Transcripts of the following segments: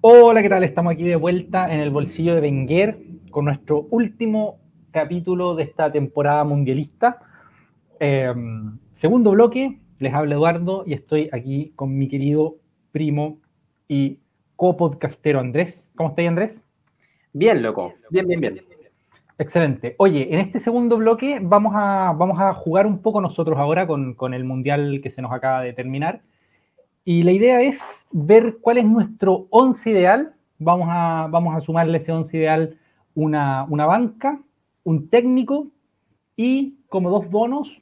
Hola, ¿qué tal? Estamos aquí de vuelta en el bolsillo de Wenger con nuestro último capítulo de esta temporada mundialista. Eh, segundo bloque, les habla Eduardo y estoy aquí con mi querido primo y copodcastero Andrés. ¿Cómo estáis, Andrés? Bien, loco. Bien, bien, bien. Excelente. Oye, en este segundo bloque vamos a, vamos a jugar un poco nosotros ahora con, con el mundial que se nos acaba de terminar. Y la idea es ver cuál es nuestro once ideal. Vamos a, vamos a sumarle ese once ideal una, una banca, un técnico y como dos bonos,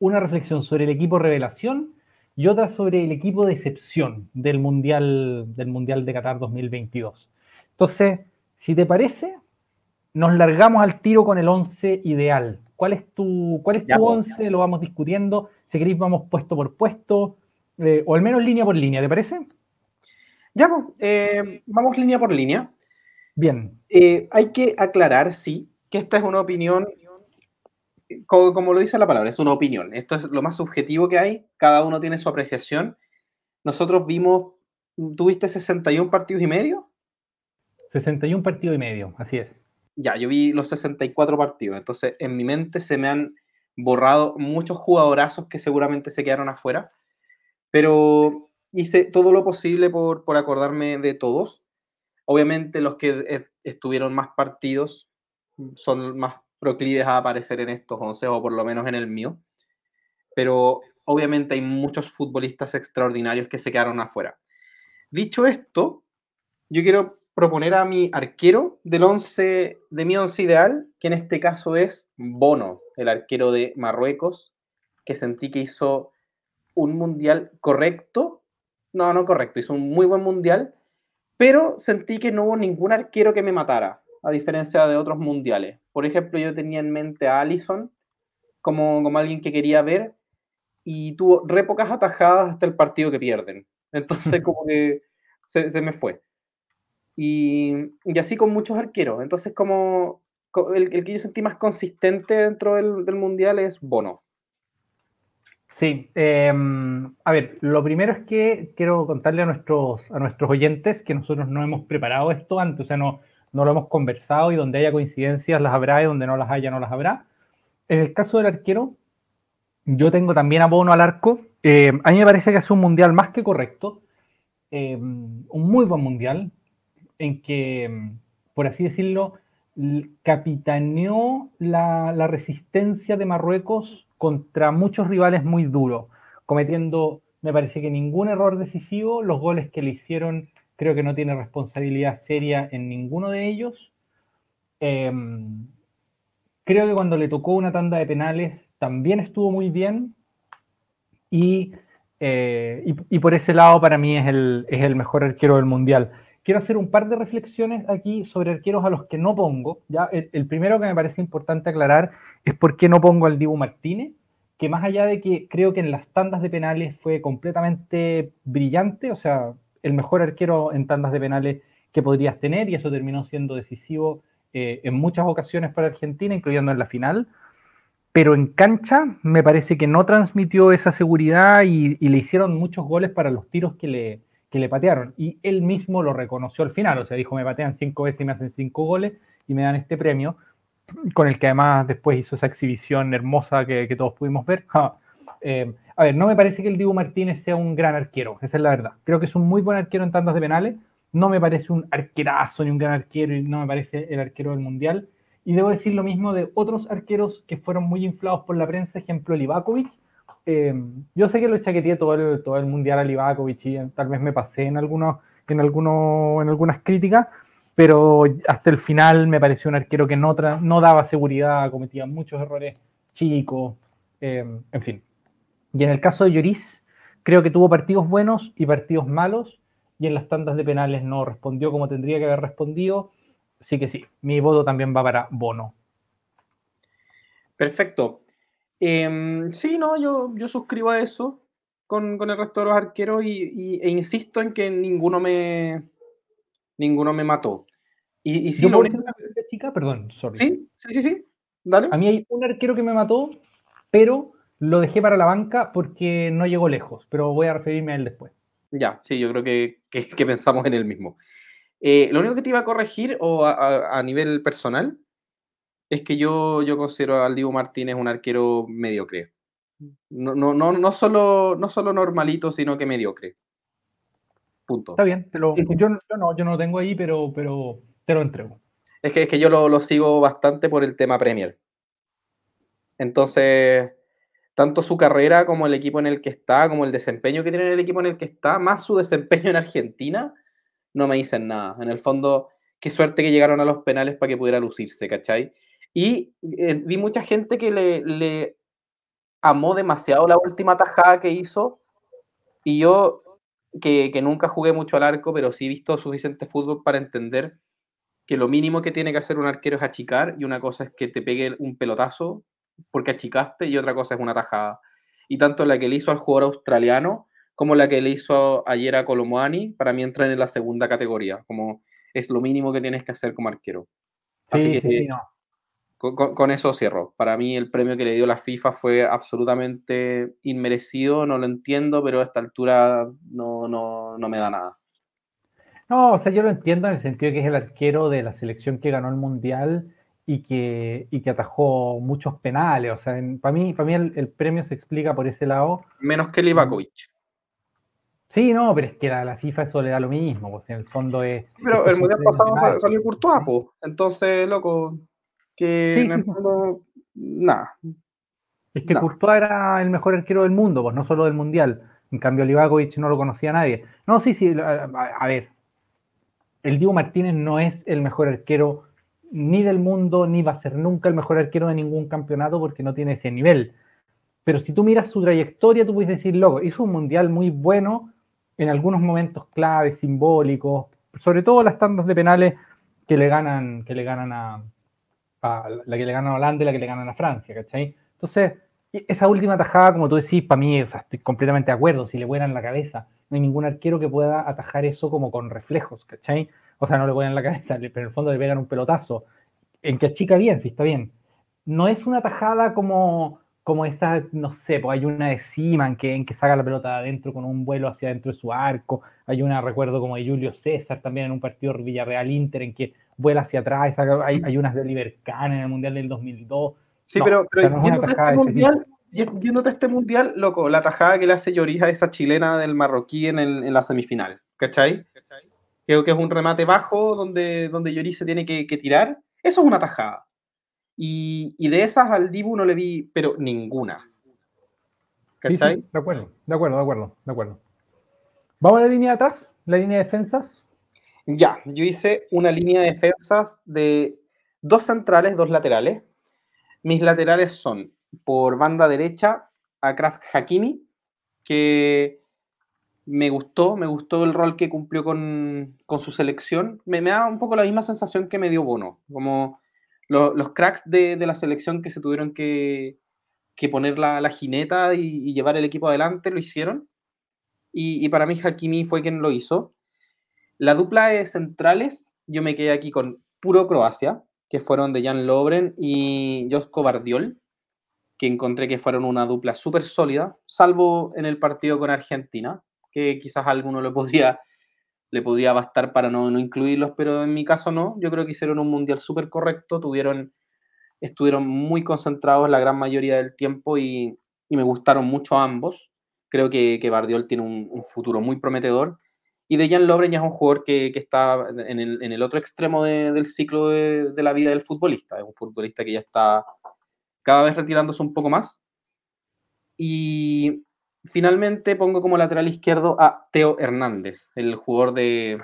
una reflexión sobre el equipo revelación y otra sobre el equipo de excepción del Mundial, del mundial de Qatar 2022. Entonces, si te parece, nos largamos al tiro con el 11 ideal. ¿Cuál es tu, cuál es tu 11? Lo vamos discutiendo. Si queréis, vamos puesto por puesto, eh, o al menos línea por línea, ¿te parece? Ya, pues, eh, vamos línea por línea. Bien. Eh, hay que aclarar, sí, que esta es una opinión, como, como, lo dice la palabra, es una opinión. Esto es lo más subjetivo que hay, cada uno tiene su apreciación. Nosotros vimos, ¿tuviste 61 partidos y medio? 61 partidos y medio, así es ya, yo vi los 64 partidos, entonces en mi mente se me han borrado muchos jugadorazos que seguramente se quedaron afuera, pero hice todo lo posible por, por acordarme de todos. Obviamente los que estuvieron más partidos son más proclives a aparecer en estos 11 o por lo menos en el mío, pero obviamente hay muchos futbolistas extraordinarios que se quedaron afuera. Dicho esto, yo quiero proponer a mi arquero del 11, de mi 11 ideal, que en este caso es Bono, el arquero de Marruecos, que sentí que hizo un mundial correcto. No, no correcto, hizo un muy buen mundial, pero sentí que no hubo ningún arquero que me matara, a diferencia de otros mundiales. Por ejemplo, yo tenía en mente a Allison como, como alguien que quería ver y tuvo re pocas atajadas hasta el partido que pierden. Entonces, como que se, se me fue. Y, y, así con muchos arqueros. Entonces, como el, el, que yo sentí más consistente dentro del, del Mundial es Bono. Sí, eh, a ver, lo primero es que quiero contarle a nuestros, a nuestros oyentes que nosotros no hemos preparado esto antes, o sea, no, no lo hemos conversado y donde haya coincidencias las habrá y donde no las haya no las habrá. En el caso del arquero, yo tengo también a Bono al arco. Eh, a mí me parece que es un mundial más que correcto, eh, un muy buen mundial, en que, por así decirlo, capitaneó la, la, resistencia de Marruecos contra muchos rivales muy duros, cometiendo, me parece que ningún error decisivo, los goles que le hicieron creo que no tiene responsabilidad seria en ninguno de ellos. Eh, creo que cuando le tocó una tanda de penales también estuvo muy bien. Y, eh, y, y por ese lado para mí es el, es el mejor arquero del mundial quiero hacer un par de reflexiones aquí sobre arqueros a los que no pongo. ¿ya? El, primero que me parece importante aclarar es por qué no pongo al Dibu Martínez, que más allá de que creo que en las tandas de penales fue completamente brillante, o sea, el mejor arquero en tandas de penales que podrías tener, y eso terminó siendo decisivo eh, en muchas ocasiones para Argentina, incluyendo en la final. Pero en cancha me parece que no transmitió esa seguridad y le hicieron muchos goles para los tiros que le, que le patearon. Y él mismo lo reconoció al final, o sea, dijo, me patean cinco veces y me hacen cinco goles y me dan este premio, con el que además después hizo esa exhibición hermosa que, todos pudimos ver. Eh, a ver, no me parece que el Dibu Martínez sea un gran arquero, esa es la verdad. Creo que es un muy buen arquero en tandas de penales, no me parece un arquerazo ni un gran arquero y no me parece el arquero del Mundial. Y debo decir lo mismo de otros arqueros que fueron muy inflados por la prensa, ejemplo Livakovic, eh, yo sé que lo chaqueteé todo el, todo el mundial a Livakovic y tal vez me pasé en, en, algunos, en algunas críticas, pero hasta el final me pareció un arquero que no, no daba seguridad, cometía muchos errores chicos, eh, en fin. Y en el caso de Lloris, creo que tuvo partidos buenos y partidos malos, y en las tandas de penales no respondió como tendría que haber respondido. Así que sí, mi voto también va para Bono. Perfecto. Eh, sí, no, yo, yo suscribo a eso con, con el resto de los arqueros y, y, e insisto en que ninguno me, ninguno me mató. Y, y sí, yo lo único... una chica, perdón, sorry. Sí, sí, sí, sí. Dale. A mí hay un arquero que me mató, pero lo dejé para la banca porque no llegó lejos, pero voy a referirme a él después. Ya, sí, yo creo que, que, que pensamos en el mismo. Eh, lo único que te iba a corregir o a, nivel personal es que yo, yo considero al Dibu Martínez un arquero mediocre. No, no, no, no, solo, no solo normalito, sino que mediocre. Punto. Está bien, yo, yo, no, yo no lo tengo ahí, pero, pero te lo entrego. Es que, es que yo lo, lo sigo bastante por el tema Premier. Entonces, tanto su carrera como el equipo en el que está, como el desempeño que tiene en el equipo en el que está, más su desempeño en Argentina, no me dicen nada. En el fondo, qué suerte que llegaron a los penales para que pudiera lucirse, ¿cachai? Y eh, vi mucha gente que le, le, amó demasiado la última tajada que hizo. Y yo, que, que, nunca jugué mucho al arco, pero sí he visto suficiente fútbol para entender que lo mínimo que tiene que hacer un arquero es achicar, y una cosa es que te pegue un pelotazo porque achicaste, y otra cosa es una tajada. Y tanto la que le hizo al jugador australiano como la que le hizo ayer a Colomuani, para mí entran en la segunda categoría, como es lo mínimo que tienes que hacer como arquero. Sí, sí, sí, no. Con, eso cierro. Para mí el premio que le dio la FIFA fue absolutamente inmerecido, no lo entiendo, pero a esta altura no, no, no me da nada. No, o sea, yo lo entiendo en el sentido de que es el arquero de la selección que ganó el Mundial y que, y que atajó muchos penales. O sea, para mí, para mí el, premio se explica por ese lado. Menos que Livakovic. Sí, no, pero es que la, la FIFA eso le da lo mismo, pues en el fondo es... Pero el Mundial pasado salió Courtois, entonces, loco, que en el fondo, nada. Es que Courtois era el mejor arquero del mundo, pues no solo del Mundial. En cambio, Livakovic no lo conocía nadie. No, sí, sí, a, ver. El Diego Martínez no es el mejor arquero ni del mundo, ni va a ser nunca el mejor arquero de ningún campeonato porque no tiene ese nivel. Pero si tú miras su trayectoria, tú puedes decir, loco, hizo un mundial muy bueno en algunos momentos claves, simbólicos, sobre todo las tandas de penales que le ganan, que le ganan a, la que le ganan a Holanda y la que le ganan a Francia, ¿cachai? Entonces, esa última tajada, como tú decís, para mí, o sea, estoy completamente de acuerdo, si le vuelan la cabeza, no hay ningún arquero que pueda atajar eso como con reflejos, ¿cachai? O sea, no le vuelan la cabeza, pero en el fondo le pegan un pelotazo, en que achica bien, sí está bien. No es una tajada como, como esta, no sé, pues hay una de Siman que, en que saca la pelota adentro con un vuelo hacia adentro de su arco. Hay una, recuerdo, como de Julio César también en un partido Villarreal-Inter en que vuela hacia atrás. Hay, hay unas de Oliver Kahn en el Mundial del 2002. Sí, pero, pero este mundial, yéndote a este mundial, loco, la tajada que le hace Lloris a esa chilena del marroquí en, el, en la semifinal, ¿cachai? Creo que es un remate bajo donde, donde Lloris se tiene que, que tirar. Eso es una tajada. Y, de esas al Dibu no le vi, pero ninguna. ¿Cachai? de acuerdo, de acuerdo, de acuerdo, de acuerdo. ¿Vamos a la línea de atrás? ¿La línea de defensas? Ya, yo hice una línea de defensas de dos centrales, dos laterales. Mis laterales son por banda derecha a Kraft Hakimi, que me gustó, me gustó el rol que cumplió con, su selección. Me, me, da un poco la misma sensación que me dio Bono, como los, cracks de, la selección que se tuvieron que, poner la, jineta y, llevar el equipo adelante, lo hicieron. Y, para mí Hakimi fue quien lo hizo. La dupla de centrales, yo me quedé aquí con puro Croacia, que fueron de Jan Lobren y Josko Bardiol, que encontré que fueron una dupla súper sólida, salvo en el partido con Argentina, que quizás alguno le podría le podría bastar para no, no, incluirlos, pero en mi caso no. Yo creo que hicieron un mundial súper correcto, tuvieron, estuvieron muy concentrados la gran mayoría del tiempo y, y me gustaron mucho ambos. Creo que, que Bardiol tiene un, futuro muy prometedor. Y Dejan Lovren ya es un jugador que, que está en el, en el, otro extremo de, del ciclo de, de la vida del futbolista. Es un futbolista que ya está cada vez retirándose un poco más. Y finalmente pongo como lateral izquierdo a Teo Hernández, el jugador de,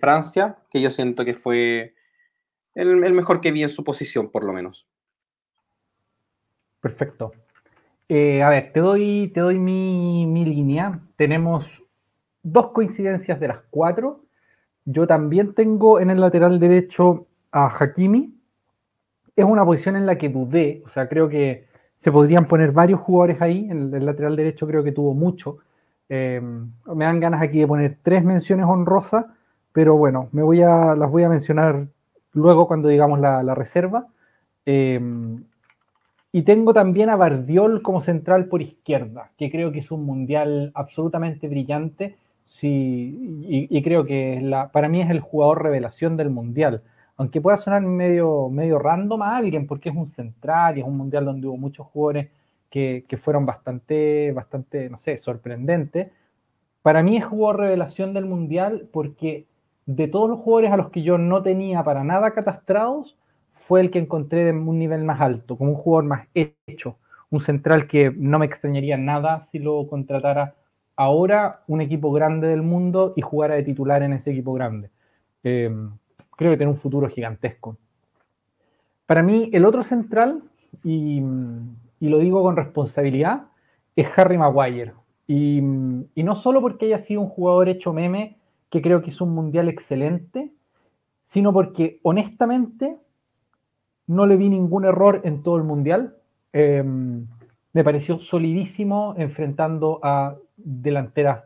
Francia, que yo siento que fue el, mejor que vi en su posición, por lo menos. Perfecto. Eh, a ver, te doy, te doy mi, mi, línea. Tenemos dos coincidencias de las cuatro. Yo también tengo en el lateral derecho a Hakimi. Es una posición en la que dudé, o sea, creo que se podrían poner varios jugadores ahí. En el lateral derecho creo que tuvo mucho. Eh, me dan ganas aquí de poner tres menciones honrosas, pero bueno, me voy a, las voy a mencionar luego cuando digamos la, reserva. Eh, y tengo también a Bardiol como central por izquierda, que creo que es un mundial absolutamente brillante. Sí, y, creo que la, para mí es el jugador revelación del Mundial. Aunque pueda sonar medio, medio random a alguien, porque es un central y es un Mundial donde hubo muchos jugadores que, que fueron bastante, bastante, no sé, sorprendentes. Para mí es jugador revelación del Mundial porque de todos los jugadores a los que yo no tenía para nada catastrados, fue el que encontré de un nivel más alto, como un jugador más hecho, un central que no me extrañaría nada si lo contratara ahora un equipo grande del mundo y jugara de titular en ese equipo grande. Eh, creo que tiene un futuro gigantesco. Para mí, el otro central, y, lo digo con responsabilidad, es Harry Maguire. Y, y, no solo porque haya sido un jugador hecho meme, que creo que es un mundial excelente, sino porque honestamente no le vi ningún error en todo el mundial. Em, me pareció solidísimo enfrentando a delanteras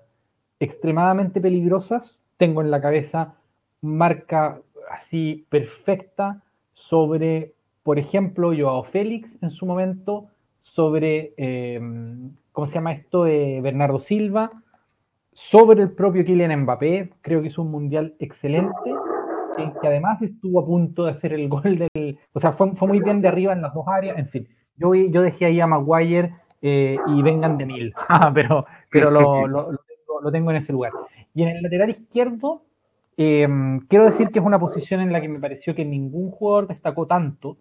extremadamente peligrosas. Tengo en la cabeza marca así perfecta sobre, por ejemplo, Joao Félix en su momento, sobre, em, ¿cómo se llama esto? Eh, Bernardo Silva, sobre el propio Kylian Mbappé. Creo que es un mundial excelente que, además estuvo a punto de hacer el gol del. O sea, fue, fue muy bien de arriba en las dos áreas. En fin, yo, yo dejé ahí a Maguire eh, y vengan de mil, ah, pero, pero lo, lo, lo, tengo, en ese lugar. Y en el lateral izquierdo, em, quiero decir que es una posición en la que me pareció que ningún jugador destacó tanto.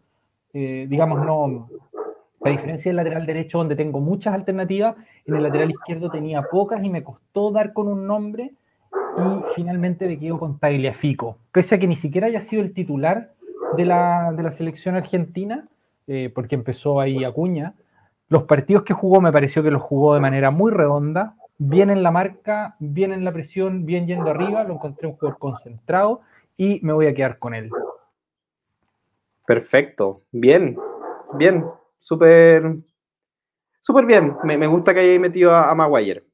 Eh, digamos, no. A diferencia del lateral derecho, donde tengo muchas alternativas, en el lateral izquierdo tenía pocas y me costó dar con un nombre y finalmente me quedo con Tagliafico, pese a que ni siquiera haya sido el titular de la, de la selección argentina, eh, porque empezó ahí Acuña. Los partidos que jugó me pareció que los jugó de manera muy redonda, bien en la marca, bien en la presión, bien yendo arriba, lo encontré un jugador concentrado y me voy a quedar con él. Perfecto, bien, bien, súper, súper bien. Me, me, gusta que haya metido a, a Maguire.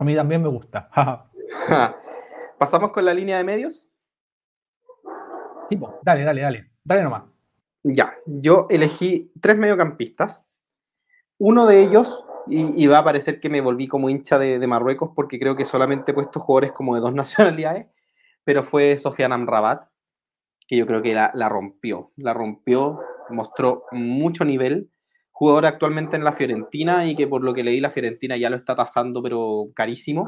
A mí también me gusta. ¿Pasamos con la línea de medios? Sí, dale, dale, dale. Dale nomás. Ya, yo elegí tres mediocampistas. Uno de ellos, y, va a parecer que me volví como hincha de, Marruecos porque creo que solamente he puesto jugadores como de dos nacionalidades, pero fue Sofiane Amrabat, que yo creo que la, la rompió. La rompió, mostró mucho nivel jugador actualmente en la Fiorentina y que por lo que leí la Fiorentina ya lo está tasando pero carísimo.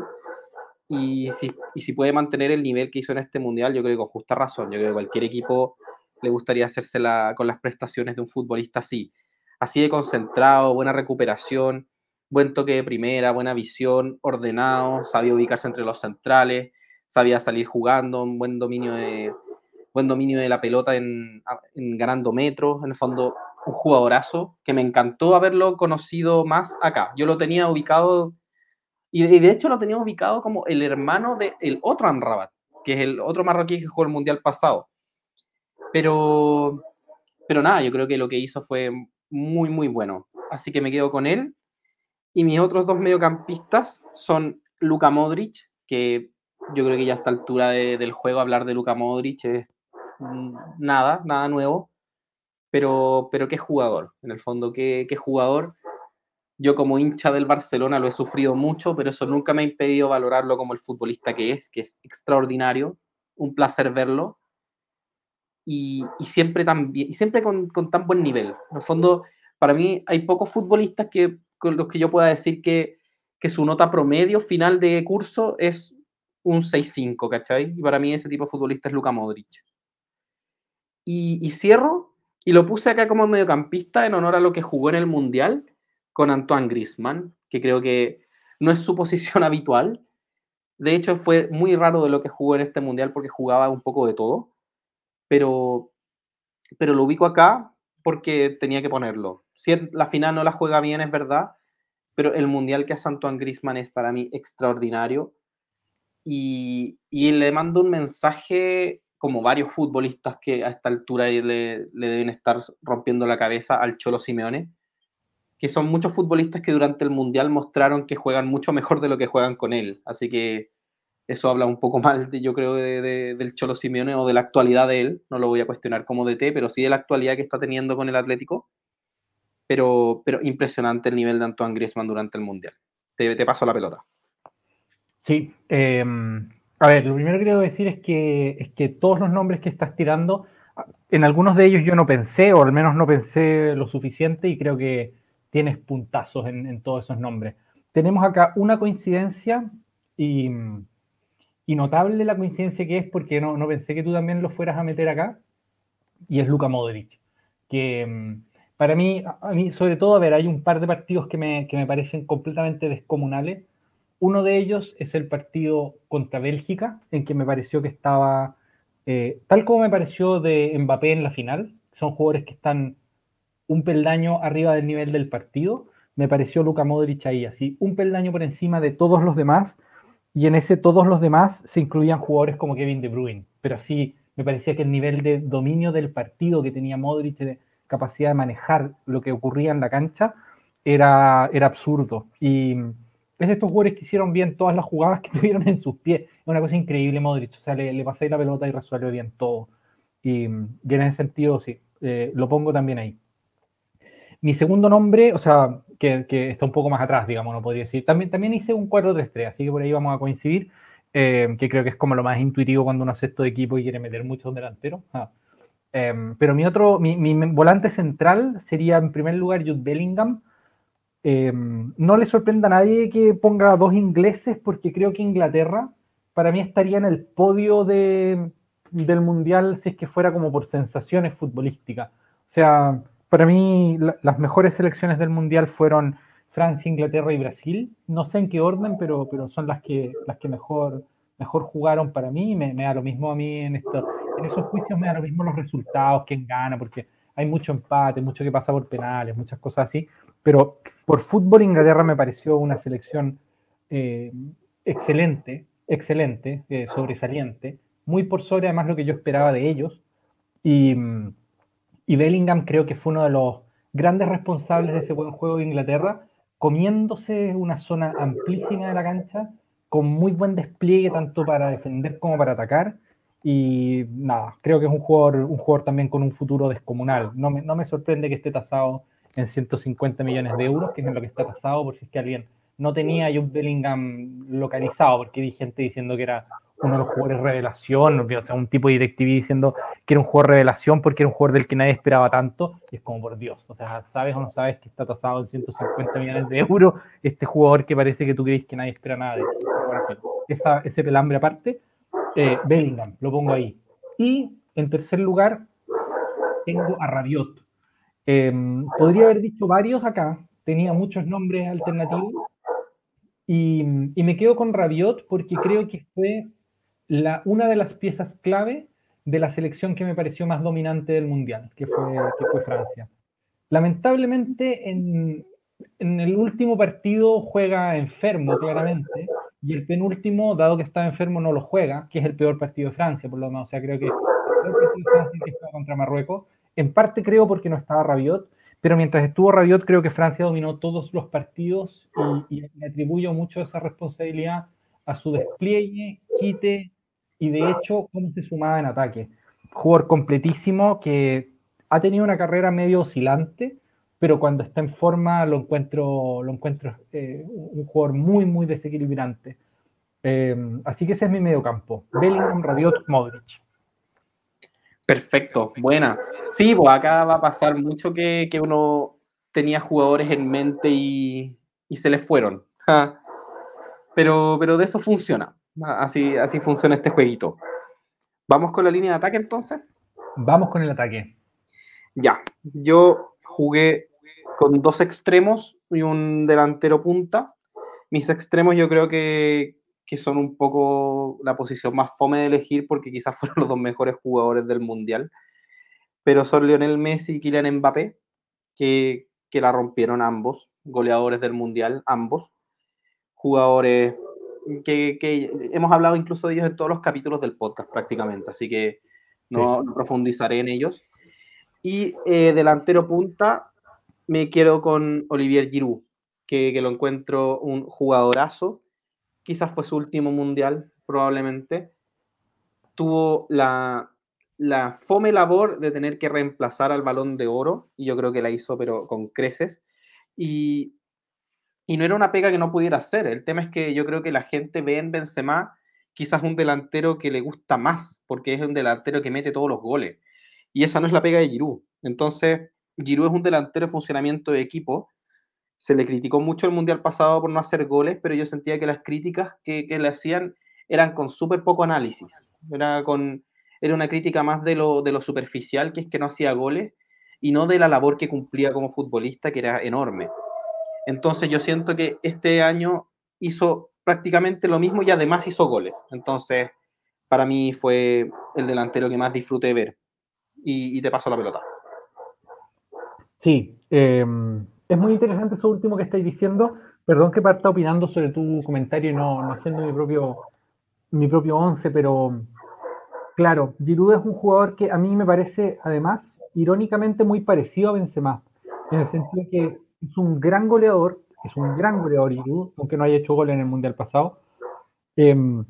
Y si, y si puede mantener el nivel que hizo en este mundial, yo creo que con justa razón. Yo creo que cualquier equipo le gustaría hacerse con las prestaciones de un futbolista así. Así de concentrado, buena recuperación, buen toque de primera, buena visión, ordenado, sabía ubicarse entre los centrales, sabía salir jugando, un buen dominio de, buen dominio de la pelota en, ganando metros. En el fondo, un jugadorazo que me encantó haberlo conocido más acá. Yo lo tenía ubicado, y de, hecho lo tenía ubicado como el hermano del el otro Amrabat, que es el otro marroquí que jugó el mundial pasado. Pero, pero nada, yo creo que lo que hizo fue muy, muy bueno. Así que me quedo con él. Y mis otros dos mediocampistas son Luka Modric, que yo creo que ya a esta altura del juego hablar de Luka Modric es mm, nada, nada nuevo pero, pero qué jugador, en el fondo, qué, qué jugador. Yo como hincha del Barcelona lo he sufrido mucho, pero eso nunca me ha impedido valorarlo como el futbolista que es, que es extraordinario, un placer verlo y, siempre, tan y siempre con, tan buen nivel. En el fondo, para mí hay pocos futbolistas que, con los que yo pueda decir que, que su nota promedio final de curso es un 6-5, ¿cachai? Y para mí ese tipo de futbolista es Luka Modric. Y, y cierro y lo puse acá como mediocampista en honor a lo que jugó en el Mundial con Antoine Grisman, que creo que no es su posición habitual. De hecho, fue muy raro de lo que jugó en este Mundial porque jugaba un poco de todo. Pero, pero lo ubico acá porque tenía que ponerlo. Si la final no la juega bien, es verdad, pero el Mundial que hace Antoine Grisman es para mí extraordinario. Y, y le mando un mensaje como varios futbolistas que a esta altura le, le, deben estar rompiendo la cabeza al Cholo Simeone, que son muchos futbolistas que durante el Mundial mostraron que juegan mucho mejor de lo que juegan con él. Así que eso habla un poco mal, de, yo creo, de, del Cholo Simeone o de la actualidad de él. No lo voy a cuestionar como DT, pero sí de la actualidad que está teniendo con el Atlético. Pero, pero impresionante el nivel de Antoine Griezmann durante el Mundial. te, paso la pelota. Sí, em, a ver, lo primero que quiero decir es que, es que todos los nombres que estás tirando, en algunos de ellos yo no pensé, o al menos no pensé lo suficiente, y creo que tienes puntazos en, todos esos nombres. Tenemos acá una coincidencia y, notable la coincidencia que es porque no, no, pensé que tú también lo fueras a meter acá, y es Luka Modric, que em, para mí, sobre todo, a ver, hay un par de partidos que me, que me parecen completamente descomunales. Uno de ellos es el partido contra Bélgica, en que me pareció que estaba, eh, tal como me pareció de Mbappé en la final, son jugadores que están un peldaño arriba del nivel del partido, me pareció Luka Modric ahí, así, un peldaño por encima de todos los demás, y en ese todos los demás se incluían jugadores como Kevin De Bruyne, pero así me parecía que el nivel de dominio del partido que tenía Modric, capacidad de manejar lo que ocurría en la cancha era, era absurdo. Y es de estos jugadores que hicieron bien todas las jugadas que tuvieron en sus pies. Es una cosa increíble, Modric. O sea, le, le pasáis la pelota y resuelve bien todo. Y, en ese sentido, sí, eh, lo pongo también ahí. Mi segundo nombre, o sea, que, que, está un poco más atrás, digamos, no podría decir. También, también hice un 4-3-3, así que por ahí vamos a coincidir, eh, que creo que es como lo más intuitivo cuando uno hace esto de equipo y quiere meter muchos delanteros. Ah, Em, pero mi otro, mi, volante central sería en primer lugar Jude Bellingham. Em, no le sorprenda a nadie que ponga dos ingleses porque creo que Inglaterra para mí estaría en el podio de, del Mundial si es que fuera como por sensaciones futbolísticas. O sea, para mí las mejores selecciones del Mundial fueron Francia, Inglaterra y Brasil. No sé en qué orden, pero, pero son las que, las que mejor, mejor jugaron para mí. Me, me da lo mismo a mí en esto esos juicios me da lo mismo los resultados, quién gana, porque hay mucho empate, mucho que pasa por penales, muchas cosas así. Pero por fútbol, Inglaterra me pareció una selección eh, excelente, excelente, eh, sobresaliente, muy por sobre además lo que yo esperaba de ellos. Y, y Bellingham creo que fue uno de los grandes responsables de ese buen juego de Inglaterra, comiéndose una zona amplísima de la cancha, con muy buen despliegue tanto para defender como para atacar y nada, creo que es un jugador, un jugador también con un futuro descomunal. No me, no me sorprende que esté tasado en 150 millones de euros, que es en lo que está tasado, por si es que alguien no tenía Jude Bellingham localizado, porque vi gente diciendo que era uno de los jugadores revelación, o sea, un tipo de directivo diciendo que era un jugador revelación porque era un jugador del que nadie esperaba tanto, y es como por Dios, o sea, sabes o no sabes que está tasado en 150 millones de euros este jugador que parece que tú crees que nadie espera nada de esa, ese pelambre aparte, eh, Bellingham, lo pongo ahí. Y en tercer lugar, tengo a Rabiot. Em, podría haber dicho varios acá, tenía muchos nombres alternativos. Y, me quedo con Rabiot porque creo que fue la, una de las piezas clave de la selección que me pareció más dominante del Mundial, que fue, que fue Francia. Lamentablemente, en, en el último partido juega enfermo, claramente, y el penúltimo, dado que está enfermo, no lo juega, que es el peor partido de Francia, por lo menos. O sea, creo que el peor partido de Francia que fue contra Marruecos. En parte creo porque no estaba Rabiot, pero mientras estuvo Rabiot, creo que Francia dominó todos los partidos y, y le atribuyo mucho esa responsabilidad a su despliegue, quite y de hecho cómo se sumaba en ataque. Jugador completísimo que ha tenido una carrera medio oscilante, pero cuando está en forma lo encuentro, lo encuentro eh, un jugador muy, muy desequilibrante. Eh, así que ese es mi medio campo. Bellingham, Rabiot, Modric. Perfecto, buena. Sí, pues acá va a pasar mucho que, que uno tenía jugadores en mente y, y se les fueron. Pero, pero de eso funciona. Así, así funciona este jueguito. ¿Vamos con la línea de ataque entonces? Vamos con el ataque. Ya, yo jugué con dos extremos y un delantero punta. Mis extremos yo creo que, que son un poco la posición más fome de elegir porque quizás fueron los dos mejores jugadores del Mundial. Pero son Lionel Messi y Kylian Mbappé, que, que la rompieron ambos, goleadores del Mundial, ambos. Jugadores que, que, hemos hablado incluso de ellos en todos los capítulos del podcast prácticamente, así que no, profundizaré en ellos. Y eh, delantero punta, me quiero con Olivier Giroud, que, que, lo encuentro un jugadorazo. Quizás fue su último mundial, probablemente. Tuvo la, la fome labor de tener que reemplazar al balón de oro, y yo creo que la hizo, pero con creces. Y, y no era una pega que no pudiera hacer. El tema es que yo creo que la gente ve en Benzema quizás un delantero que le gusta más, porque es un delantero que mete todos los goles. Y esa no es la pega de Giroud. Entonces, Giroud es un delantero de funcionamiento de equipo. Se le criticó mucho el Mundial pasado por no hacer goles, pero yo sentía que las críticas que, le hacían eran con súper poco análisis. Era, con, era una crítica más de lo, de lo superficial, que es que no hacía goles, y no de la labor que cumplía como futbolista, que era enorme. Entonces yo siento que este año hizo prácticamente lo mismo y además hizo goles. Entonces, para mí fue el delantero que más disfruté ver. Y, te paso la pelota. Sí, em, es muy interesante eso último que estáis diciendo. Perdón que parta opinando sobre tu comentario y no, no haciendo mi propio, mi propio once, pero claro, Giroud es un jugador que a mí me parece, además, irónicamente muy parecido a Benzema, en el sentido que es un gran goleador, es un gran goleador aunque no haya hecho gol en el Mundial pasado, em,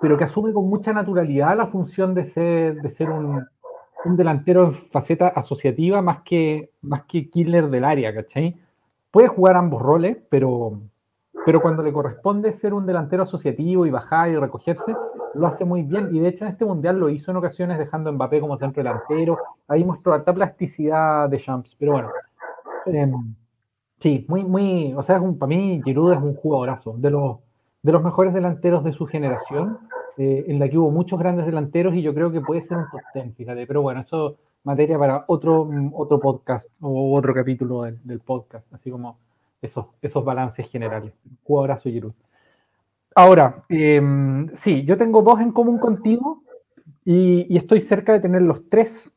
pero que asume con mucha naturalidad la función de ser, de ser un, un, delantero en faceta asociativa más que, más que killer del área, ¿cachai? Puede jugar ambos roles, pero, pero cuando le corresponde ser un delantero asociativo y bajar y recogerse, lo hace muy bien. Y de hecho en este Mundial lo hizo en ocasiones dejando a Mbappé como centro delantero. Ahí mostró alta plasticidad de Champs. Pero bueno, em, Sí, muy, muy, o sea, para mí Giroud es un jugadorazo, de los, de los mejores delanteros de su generación, eh, en la que hubo muchos grandes delanteros y yo creo que puede ser un top ten, fíjate, pero bueno, eso materia para otro, otro podcast o otro capítulo del, podcast, así como esos, esos balances generales. Jugadorazo Giroud. Ahora, em, sí, yo tengo dos en común contigo y estoy cerca de tener los tres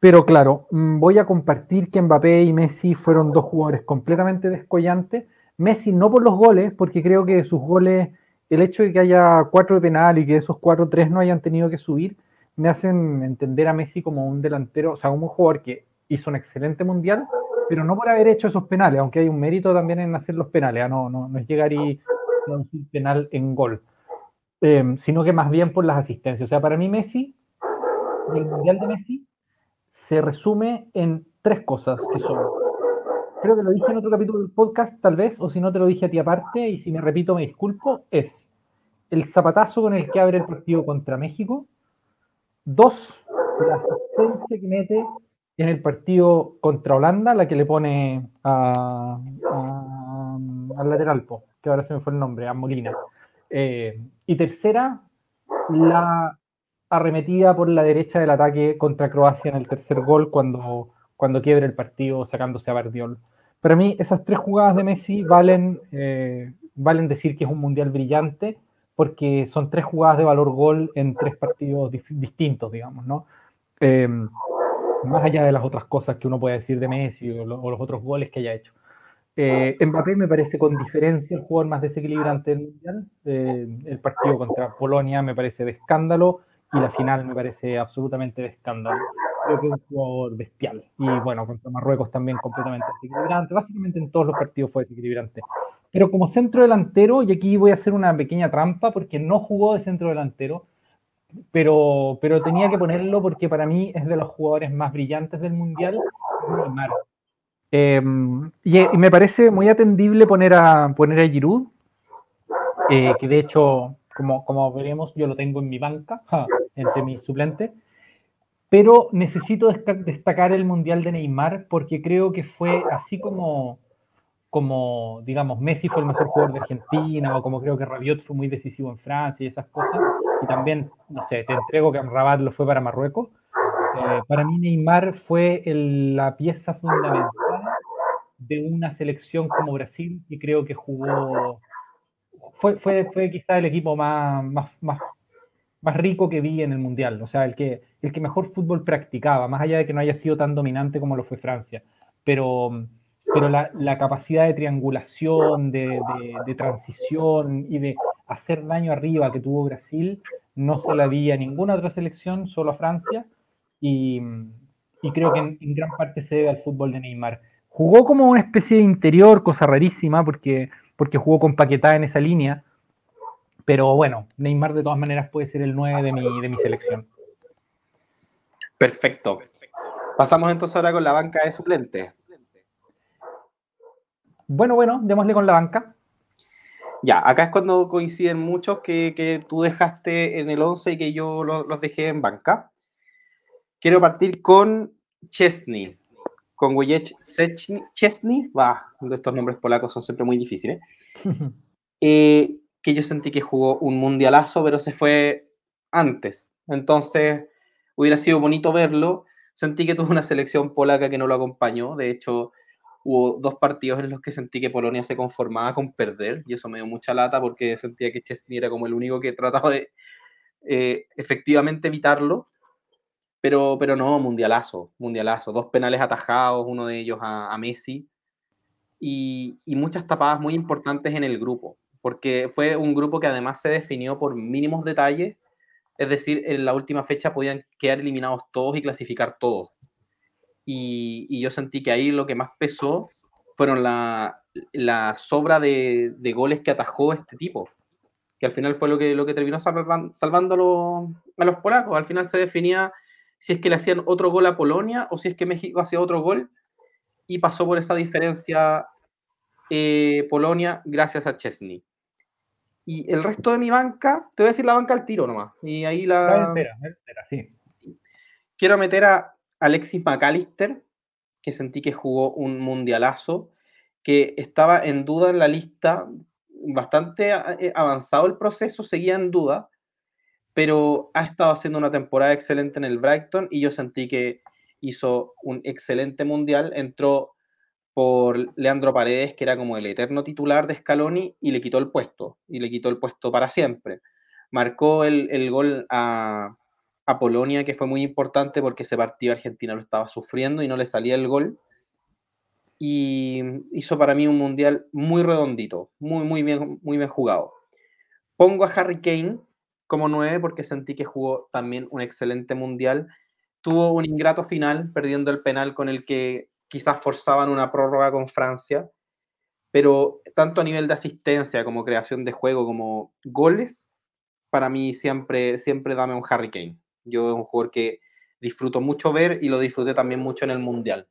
pero claro, mm, voy a compartir que Mbappé y Messi fueron dos jugadores completamente descollantes. Messi no por los goles, porque creo que sus goles, el hecho de que haya cuatro de penal y que esos cuatro tres no hayan tenido que subir, me hacen entender a Messi como un delantero, o sea, como un jugador que hizo un excelente mundial, pero no por haber hecho esos penales, aunque hay un mérito también en hacer los penales, ¿ah? no, no, no es llegar y un penal en gol, eh, sino que más bien por las asistencias. O sea, para mí Messi, el mundial de Messi, se resume en tres cosas que son, creo que lo dije en otro capítulo del podcast tal vez, o si no te lo dije a ti aparte, y si me repito me disculpo, es el zapatazo con el que abre el partido contra México, dos, la asistencia que mete en el partido contra Holanda, la que le pone a, al lateral, que ahora se me fue el nombre, a Molina. Eh, y tercera, la arremetida por la derecha del ataque contra Croacia en el tercer gol cuando, cuando quiebre el partido sacándose a Bardiol. Para mí, esas tres jugadas de Messi valen, eh, valen decir que es un mundial brillante porque son tres jugadas de valor gol en tres partidos distintos, digamos, ¿no? Em, más allá de las otras cosas que uno puede decir de Messi o, los otros goles que haya hecho. Eh, Mbappé me parece con diferencia el jugador más desequilibrante del mundial. Eh, el partido contra Polonia me parece de escándalo y la final me parece absolutamente de escándalo. Creo que es un jugador bestial. Y bueno, contra Marruecos también completamente desequilibrante. Básicamente en todos los partidos fue desequilibrante. Pero como centro delantero, y aquí voy a hacer una pequeña trampa porque no jugó de centro delantero, pero, pero tenía que ponerlo porque para mí es de los jugadores más brillantes del Mundial, Neymar. Em, y, me parece muy atendible poner a, poner a Giroud, eh, que de hecho como, veremos, yo lo tengo en mi banca, entre mis suplentes. Pero necesito destacar el Mundial de Neymar porque creo que fue así como, como, digamos, Messi fue el mejor jugador de Argentina o como creo que Rabiot fue muy decisivo en Francia y esas cosas. Y también, no sé, te entrego que Rabat lo fue para Marruecos. Eh, para mí Neymar fue la pieza fundamental de una selección como Brasil que creo que jugó fue, fue, fue quizá el equipo más, más, más, más, rico que vi en el Mundial, o sea, el que, el que mejor fútbol practicaba, más allá de que no haya sido tan dominante como lo fue Francia, pero, pero la, la capacidad de triangulación, de, de, transición y de hacer daño arriba que tuvo Brasil, no se la vi a ninguna otra selección, solo a Francia, y, y creo que en, en gran parte se debe al fútbol de Neymar. Jugó como una especie de interior, cosa rarísima, porque porque jugó con Paquetá en esa línea. Pero bueno, Neymar de todas maneras puede ser el 9 de mi, de mi selección. Perfecto. Pasamos entonces ahora con la banca de suplentes. Bueno, bueno, démosle con la banca. Ya, acá es cuando coinciden muchos que, tú dejaste en el 11 y que yo los dejé en banca. Quiero partir con Chesney, con Wojciech Chesney, va, estos nombres polacos son siempre muy difíciles, eh, que yo sentí que jugó un mundialazo, pero se fue antes. Entonces, hubiera sido bonito verlo. Sentí que tuvo una selección polaca que no lo acompañó. De hecho, hubo dos partidos en los que sentí que Polonia se conformaba con perder, y eso me dio mucha lata porque sentía que Chesney era como el único que trataba de eh, efectivamente evitarlo. Pero, pero no, mundialazo, mundialazo. Dos penales atajados, uno de ellos a, Messi. Y, y, muchas tapadas muy importantes en el grupo, porque fue un grupo que además se definió por mínimos detalles, es decir, en la última fecha podían quedar eliminados todos y clasificar todos. Y, y yo sentí que ahí lo que más pesó fueron la, la sobra de, de, goles que atajó este tipo, que al final fue lo que, lo que terminó salvando, salvando a, los, a los polacos. Al final se definía si es que le hacían otro gol a Polonia o si es que México hacía otro gol y pasó por esa diferencia eh, Polonia gracias a Chesney. Y el resto de mi banca, te voy a decir la banca al tiro nomás. Y ahí la. sí. Quiero meter a Alexis McAllister, que sentí que jugó un mundialazo, que estaba en duda en la lista, bastante eh, avanzado el proceso, seguía en duda, pero ha estado haciendo una temporada excelente en el Brighton y yo sentí que hizo un excelente mundial. Entró por Leandro Paredes, que era como el eterno titular de Scaloni, y le quitó el puesto, y le quitó el puesto para siempre. Marcó el, el gol a, a, Polonia, que fue muy importante porque ese partido Argentina lo estaba sufriendo y no le salía el gol. Y hizo para mí un mundial muy redondito, muy, muy bien, muy bien jugado. Pongo a Harry Kane, como nueve porque sentí que jugó también un excelente mundial. Tuvo un ingrato final, perdiendo el penal con el que quizás forzaban una prórroga con Francia, pero tanto a nivel de asistencia como creación de juego como goles, para mí siempre, siempre dame un Harry Kane. Yo es un jugador que disfruto mucho ver y lo disfruté también mucho en el Mundial.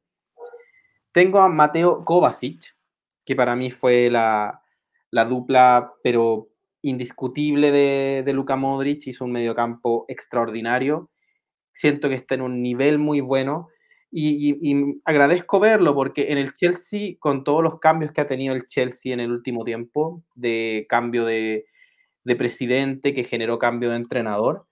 Tengo a Mateo Kovacic, que para mí fue la, la dupla, pero indiscutible de, de Luka Modric, hizo un mediocampo extraordinario. Siento que está en un nivel muy bueno y, agradezco verlo porque en el Chelsea, con todos los cambios que ha tenido el Chelsea en el último tiempo, de cambio de, de presidente que generó cambio de entrenador,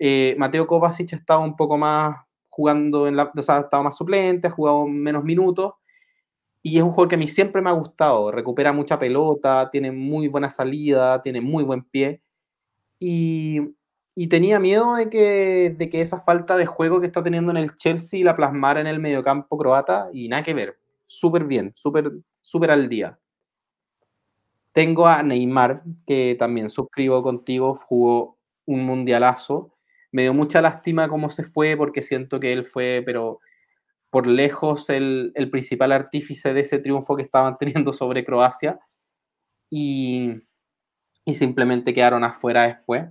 eh, Mateo Kovacic ha estado un poco más jugando en la, o sea, ha estado más suplente, ha jugado menos minutos y es un juego que a mí siempre me ha gustado. Recupera mucha pelota, tiene muy buena salida, tiene muy buen pie. Y, y tenía miedo de que, de que esa falta de juego que está teniendo en el Chelsea la plasmara en el mediocampo croata y nada que ver. Súper bien, súper súper al día. Tengo a Neymar, que también suscribo contigo, jugó un mundialazo. Me dio mucha lástima cómo se fue porque siento que él fue, pero por lejos el, principal artífice de ese triunfo que estaban teniendo sobre Croacia y, simplemente quedaron afuera después.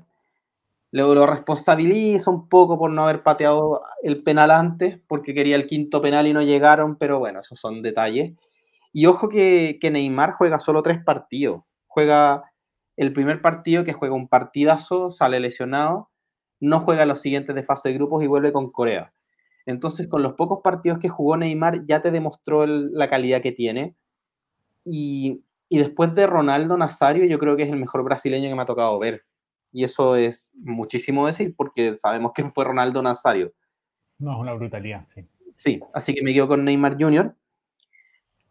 Luego lo responsabilizo un poco por no haber pateado el penal antes, porque quería el quinto penal y no llegaron, pero bueno, esos son detalles. Y ojo que, que Neymar juega solo tres partidos. Juega el primer partido, que juega un partidazo, sale lesionado, no juega los siguientes de fase de grupos y vuelve con Corea. Entonces, con los pocos partidos que jugó Neymar, ya te demostró la calidad que tiene. Y, después de Ronaldo Nazario, yo creo que es el mejor brasileño que me ha tocado ver. Y eso es muchísimo decir, porque sabemos que fue Ronaldo Nazario. No, es una brutalidad, sí. Sí, así que me quedo con Neymar Jr.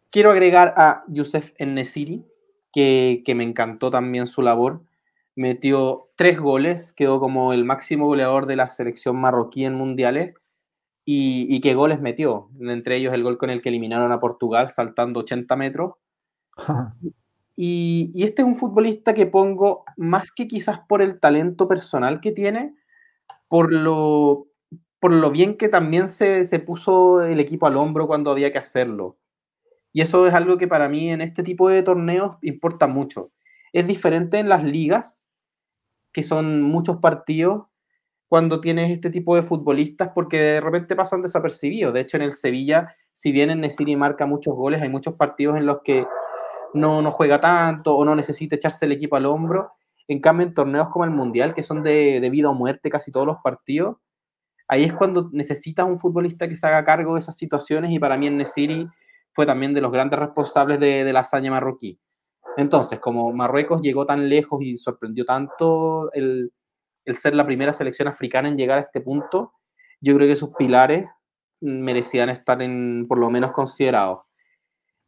Quiero agregar a Youssef Nesiri, que, que me encantó también su labor. Metió tres goles, quedó como el máximo goleador de la selección marroquí en mundiales y, qué goles metió. Entre ellos el gol con el que eliminaron a Portugal saltando 80 metros. y, este es un futbolista que pongo más que quizás por el talento personal que tiene, por lo, por lo bien que también se, se puso el equipo al hombro cuando había que hacerlo. Y eso es algo que para mí en este tipo de torneos importa mucho. Es diferente en las ligas, que son muchos partidos, cuando tienes este tipo de futbolistas porque de repente pasan desapercibidos. De hecho, en el Sevilla, si bien en Nesiri marca muchos goles, hay muchos partidos en los que no, no juega tanto o no necesita echarse el equipo al hombro. En cambio, en torneos como el Mundial, que son de, de vida o muerte casi todos los partidos, ahí es cuando necesitas un futbolista que se haga cargo de esas situaciones y para mí en Nesiri fue también de los grandes responsables de, de la hazaña marroquí. Entonces, como Marruecos llegó tan lejos y sorprendió tanto el, el ser la primera selección africana en llegar a este punto, yo creo que sus pilares merecían estar en, por lo menos considerados.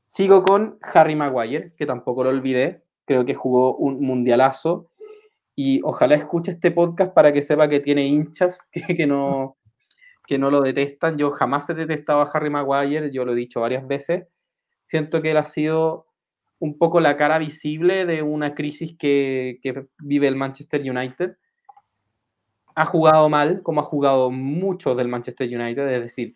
Sigo con Harry Maguire, que tampoco lo olvidé, creo que jugó un mundialazo y ojalá escuche este podcast para que sepa que tiene hinchas que, que, no, que no lo detestan. Yo jamás he detestado a Harry Maguire, yo lo he dicho varias veces. Siento que él ha sido un poco la cara visible de una crisis que, que vive el Manchester United ha jugado mal, como ha jugado mucho del Manchester United, es decir,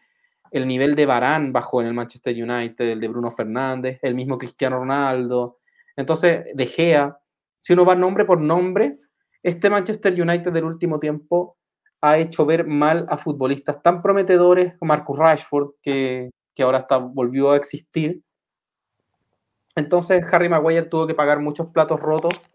el nivel de Barán bajó en el Manchester United, el de Bruno Fernández, el mismo Cristiano Ronaldo. Entonces, De Gea, si uno va nombre por nombre, este Manchester United del último tiempo ha hecho ver mal a futbolistas tan prometedores como Marcus Rashford, que, que ahora está, volvió a existir. Entonces, Harry Maguire tuvo que pagar muchos platos rotos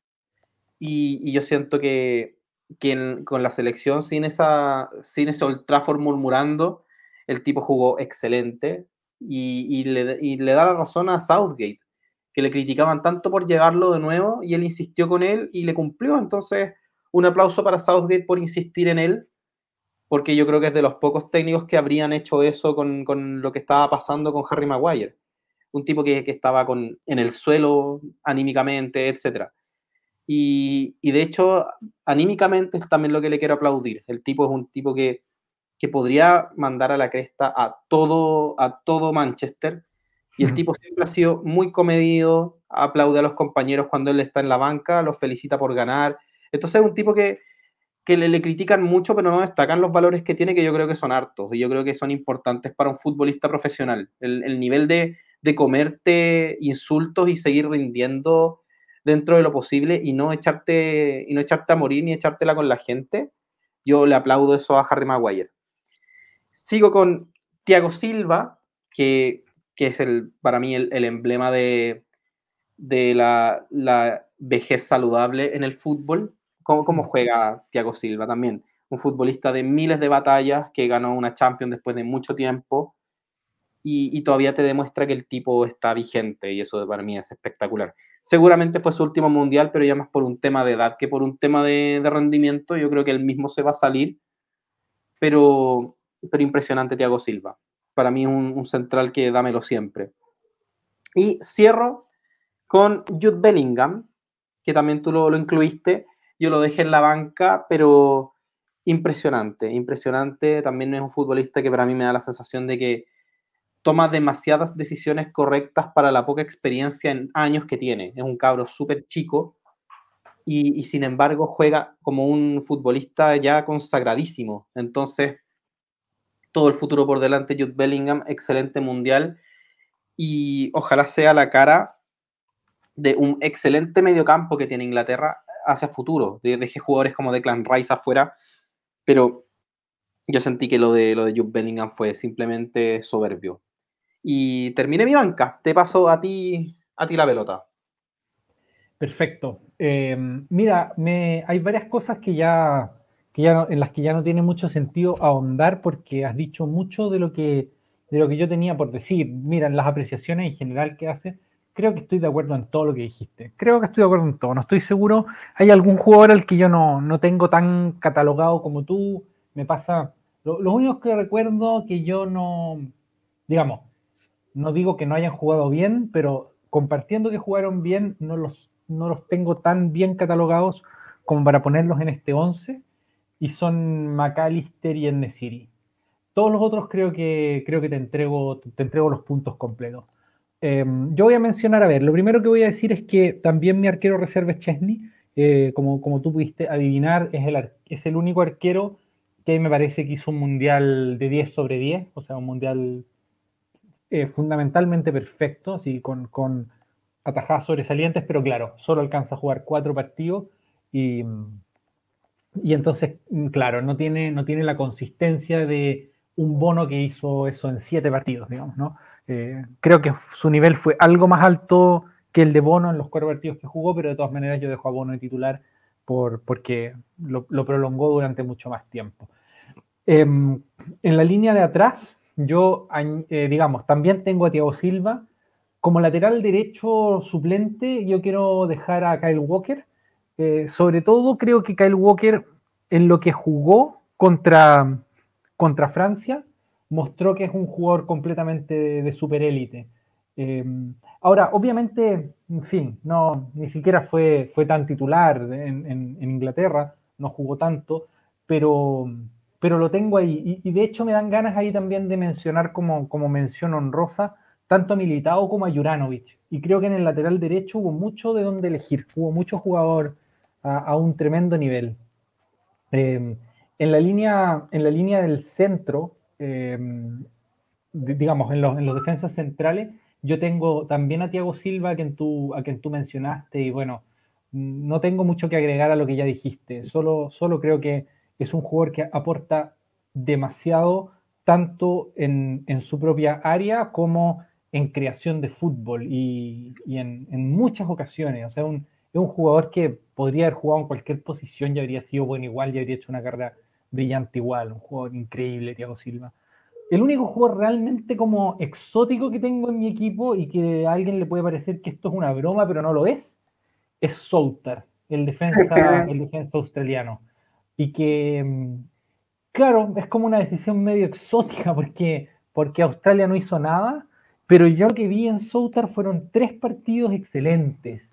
y yo siento que que con la selección sin, esa, sin ese Old Trafford murmurando, el tipo jugó excelente y, y, le, y, le, da la razón a Southgate, que le criticaban tanto por llevarlo de nuevo y él insistió con él y le cumplió. Entonces, un aplauso para Southgate por insistir en él, porque yo creo que es de los pocos técnicos que habrían hecho eso con, con lo que estaba pasando con Harry Maguire. Un tipo que, que estaba con, en el suelo anímicamente, etcétera y, y, de hecho, anímicamente es también lo que le quiero aplaudir. El tipo es un tipo que, que podría mandar a la cresta a todo, a todo Manchester. Y el tipo siempre ha sido muy comedido, aplaude a los compañeros cuando él está en la banca, los felicita por ganar. Entonces es un tipo que, que le, le, critican mucho, pero no destacan los valores que tiene, que yo creo que son hartos y yo creo que son importantes para un futbolista profesional. El, el nivel de, de comerte insultos y seguir rindiendo dentro de lo posible y no echarte, y no echarte a morir ni echártela con la gente, yo le aplaudo eso a Harry Maguire. Sigo con Thiago Silva, que, que es el, para mí el, emblema de, de la, la, vejez saludable en el fútbol. ¿Cómo, ¿Cómo, juega Thiago Silva también? Un futbolista de miles de batallas que ganó una Champions después de mucho tiempo y, y todavía te demuestra que el tipo está vigente y eso para mí es espectacular. Seguramente fue su último mundial, pero ya más por un tema de edad que por un tema de, rendimiento. Yo creo que él mismo se va a salir. Pero, pero impresionante Thiago Silva. Para mí un, un central que dámelo siempre. Y cierro con Jude Bellingham, que también tú lo, lo incluiste. Yo lo dejé en la banca, pero impresionante, impresionante. También es un futbolista que para mí me da la sensación de que toma demasiadas decisiones correctas para la poca experiencia en años que tiene. Es un cabro súper chico y, sin embargo juega como un futbolista ya consagradísimo. Entonces, todo el futuro por delante, Jude Bellingham, excelente mundial y ojalá sea la cara de un excelente mediocampo que tiene Inglaterra hacia futuro. Deje jugadores como Declan Rice afuera, pero yo sentí que lo de, lo de Jude Bellingham fue simplemente soberbio. Y terminé mi banca. Te paso a ti, a ti la pelota. Perfecto. Eh, mira, hay varias cosas que ya, que ya no, en las que ya no tiene mucho sentido ahondar porque has dicho mucho de lo que, de lo que yo tenía por decir. Mira, en las apreciaciones en general que hace, creo que estoy de acuerdo en todo lo que dijiste. Creo que estoy de acuerdo en todo. No estoy seguro. Hay algún jugador al que yo no, no tengo tan catalogado como tú. Me pasa. Lo, lo único que recuerdo que yo no. Digamos, no digo que no hayan jugado bien, pero compartiendo que jugaron bien, no los, no los tengo tan bien catalogados como para ponerlos en este 11, y son McAllister y Nesiri. Todos los otros creo que, creo que te, entrego, te entrego los puntos completos. Eh, yo voy a mencionar, a ver, lo primero que voy a decir es que también mi arquero reserva es Chesney, eh, como, como tú pudiste adivinar, es el, es el único arquero que me parece que hizo un mundial de 10 sobre 10, o sea, un mundial eh, fundamentalmente perfecto, así con, con, atajadas sobresalientes, pero claro, solo alcanza a jugar cuatro partidos y, y entonces, mm, claro, no tiene, no tiene la consistencia de un bono que hizo eso en siete partidos, digamos, ¿no? Eh, creo que su nivel fue algo más alto que el de Bono en los cuatro partidos que jugó, pero de todas maneras yo dejo a Bono de titular por, porque lo, prolongó durante mucho más tiempo. Em, en la línea de atrás, yo, eh, digamos, también tengo a Thiago Silva. Como lateral derecho suplente, yo quiero dejar a Kyle Walker. Eh, sobre todo creo que Kyle Walker en lo que jugó contra, contra Francia mostró que es un jugador completamente de, de superélite. Em, ahora, obviamente, en fin, no, ni siquiera fue, fue tan titular en, Inglaterra, no jugó tanto, pero, pero lo tengo ahí. Y, de hecho me dan ganas ahí también de mencionar como, como mención honrosa tanto a Militao como a Juranovic. Y creo que en el lateral derecho hubo mucho de donde elegir, hubo mucho jugador a, un tremendo nivel. Em, en, la línea, en la línea del centro, em, digamos, en los, en los defensas centrales, yo tengo también a Tiago Silva, a quien, tú, a quien tú mencionaste, y bueno, no tengo mucho que agregar a lo que ya dijiste, solo, solo creo que es un jugador que aporta demasiado tanto en, su propia área como en creación de fútbol y, en, muchas ocasiones. O sea, un, es un jugador que podría haber jugado en cualquier posición y habría sido bueno igual y habría hecho una carrera brillante igual. Un jugador increíble, Tiago Silva el único jugador realmente como exótico que tengo en mi equipo y que a alguien le puede parecer que esto es una broma, pero no lo es, es Souter, el defensa, el defensa australiano. Y que, mm, claro, es como una decisión medio exótica porque, porque Australia no hizo nada, pero yo lo que vi en Souter fueron tres partidos excelentes.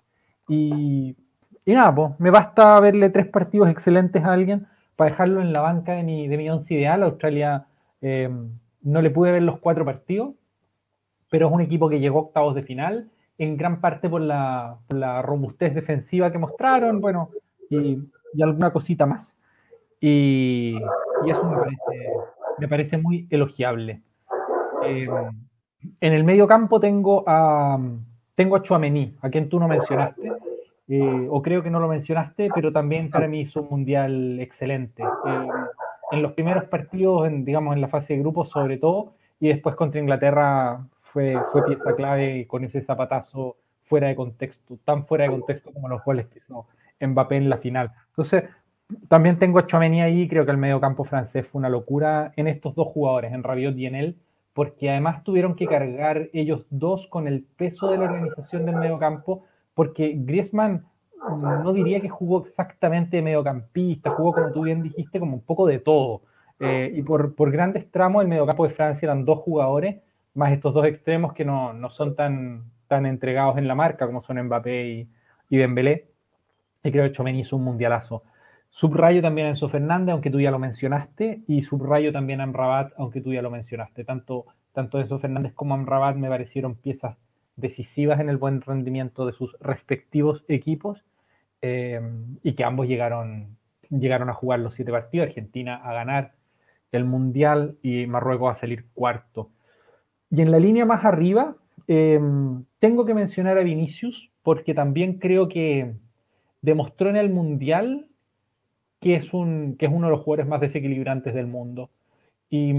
Y, y nada, pues me basta verle tres partidos excelentes a alguien para dejarlo en la banca de mi, de mi once ideal. Australia eh, no le pude ver los cuatro partidos, pero es un equipo que llegó a octavos de final, en gran parte por la, robustez defensiva que mostraron, bueno, y, alguna cosita más. Y, eso me parece, muy elogiable. Eh, en el medio campo tengo a, tengo a a quien tú no mencionaste, eh, o creo que no lo mencionaste, pero también para mí hizo un mundial excelente. Eh, en los primeros partidos, en, digamos en la fase de grupos sobre todo, y después contra Inglaterra fue, fue pieza clave con ese zapatazo fuera de contexto, tan fuera de contexto como los goles que hizo Mbappé en la final. Entonces, también tengo a Chouameni ahí, creo que el medio campo francés fue una locura en estos dos jugadores, en Rabiot y en él, porque además tuvieron que cargar ellos dos con el peso de la organización del medio campo, porque Griezmann no diría que jugó exactamente mediocampista, jugó como tú bien dijiste, como un poco de todo. Eh, y por, por, grandes tramos, el mediocampo de Francia eran dos jugadores, más estos dos extremos que no, no son tan, tan entregados en la marca como son Mbappé y, y Dembélé. Y creo que Chomeni hizo un mundialazo. Subrayo también a Enzo Fernández, aunque tú ya lo mencionaste, y subrayo también a Amrabat, aunque tú ya lo mencionaste. Tanto, tanto Enzo Fernández como Amrabat me parecieron piezas decisivas en el buen rendimiento de sus respectivos equipos Em, y que ambos llegaron, llegaron a jugar los siete partidos, Argentina a ganar el Mundial y Marruecos a salir cuarto. Y en la línea más arriba, em, tengo que mencionar a Vinicius, porque también creo que demostró en el Mundial que es, un, que es uno de los jugadores más desequilibrantes del mundo. Y,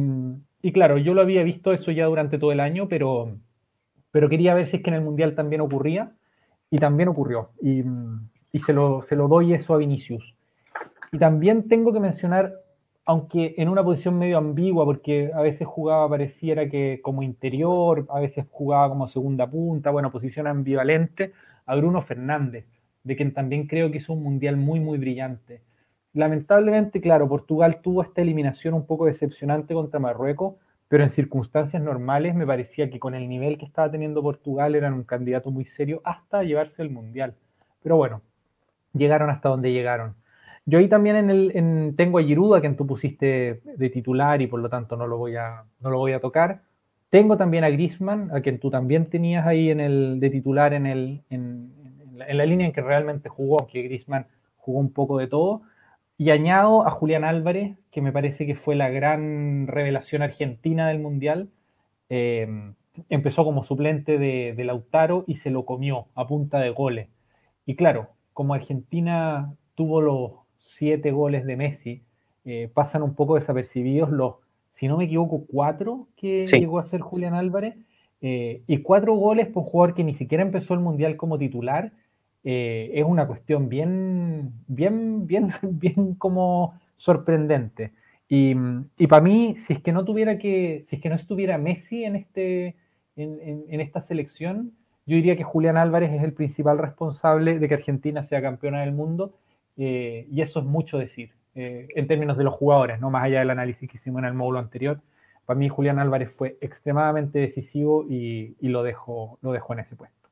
y, claro, yo lo había visto eso ya durante todo el año, pero, pero quería ver si es que en el Mundial también ocurría, y también ocurrió. Y, y se lo, se lo doy eso a Vinicius. Y también tengo que mencionar, aunque en una posición medio ambigua, porque a veces jugaba, pareciera que como interior, a veces jugaba como segunda punta, bueno, posición ambivalente, a Bruno Fernández, de quien también creo que hizo un mundial muy, muy brillante. Lamentablemente, claro, Portugal tuvo esta eliminación un poco decepcionante contra Marruecos, pero en circunstancias normales me parecía que con el nivel que estaba teniendo Portugal eran un candidato muy serio hasta llevarse el mundial. Pero bueno, llegaron hasta donde llegaron. Yo ahí también en el, tengo a Giruda, que tú pusiste de titular y por lo tanto no lo voy a, no lo voy a tocar. Tengo también a Grisman, a quien tú también tenías ahí en el, de titular en, el, en, la, línea en que realmente jugó, que Grisman jugó un poco de todo. Y añado a Julián Álvarez, que me parece que fue la gran revelación argentina del Mundial. Eh, empezó como suplente de, de Lautaro y se lo comió a punta de goles. Y claro, como Argentina tuvo los siete goles de Messi, eh, pasan un poco desapercibidos los, si no me equivoco, cuatro que llegó a ser Julián Álvarez. Eh, y cuatro goles por un jugador que ni siquiera empezó el Mundial como titular, eh, es una cuestión bien, bien, bien, bien como sorprendente. Y, y para mí, si es que no tuviera que, si es que no estuviera Messi en, este, en, en, esta selección, yo diría que Julián Álvarez es el principal responsable de que Argentina sea campeona del mundo, eh, y eso es mucho decir, eh, en términos de los jugadores, no más allá del análisis que hicimos en el módulo anterior. Para mí Julián Álvarez fue extremadamente decisivo y, y lo, dejo, lo dejo en ese puesto.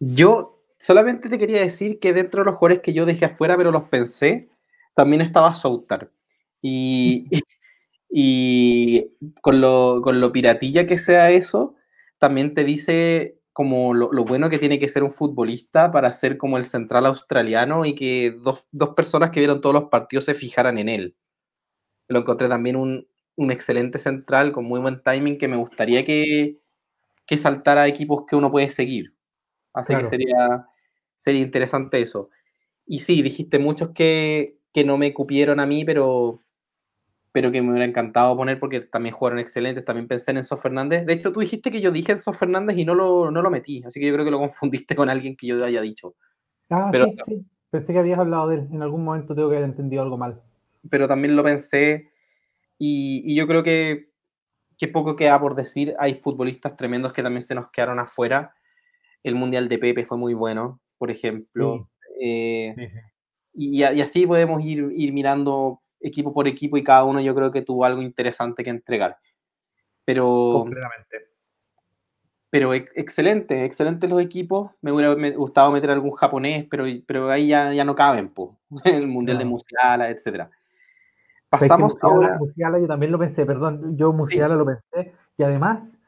Yo solamente te quería decir que dentro de los jugadores que yo dejé afuera, pero los pensé, también estaba Soutar. Y, y con, lo, con lo piratilla que sea eso, también te dice como lo, lo, bueno que tiene que ser un futbolista para ser como el central australiano y que dos, dos, personas que vieron todos los partidos se fijaran en él. Lo encontré también un, un excelente central con muy buen timing que me gustaría que, que saltara a equipos que uno puede seguir. Así claro. que sería, sería interesante eso. Y sí, dijiste muchos que, que no me cupieron a mí, pero, pero que me hubiera encantado poner porque también jugaron excelentes. También pensé en Enzo Fernández. De hecho, tú dijiste que yo dije Enzo Fernández y no lo, no lo metí. Así que yo creo que lo confundiste con alguien que yo haya dicho. Ah, pero, sí, sí. Pensé que habías hablado de él. En algún momento tengo que haber entendido algo mal. Pero también lo pensé. Y, y yo creo que, que poco queda por decir. Hay futbolistas tremendos que también se nos quedaron afuera. El Mundial de Pepe fue muy bueno, por ejemplo. Sí. Eh, sí, y, y, así podemos ir, ir mirando equipo por equipo y cada uno yo creo que tuvo algo interesante que entregar. Pero... Completamente. Pero excelente, excelentes los equipos. Me hubiera gustado meter algún japonés, pero, pero ahí ya, ya no caben, po. el Mundial no. de Musiala, etc. Pasamos es que Musiala, ahora... Musiala, yo también lo pensé, perdón, yo Musiala sí. lo pensé. Y además,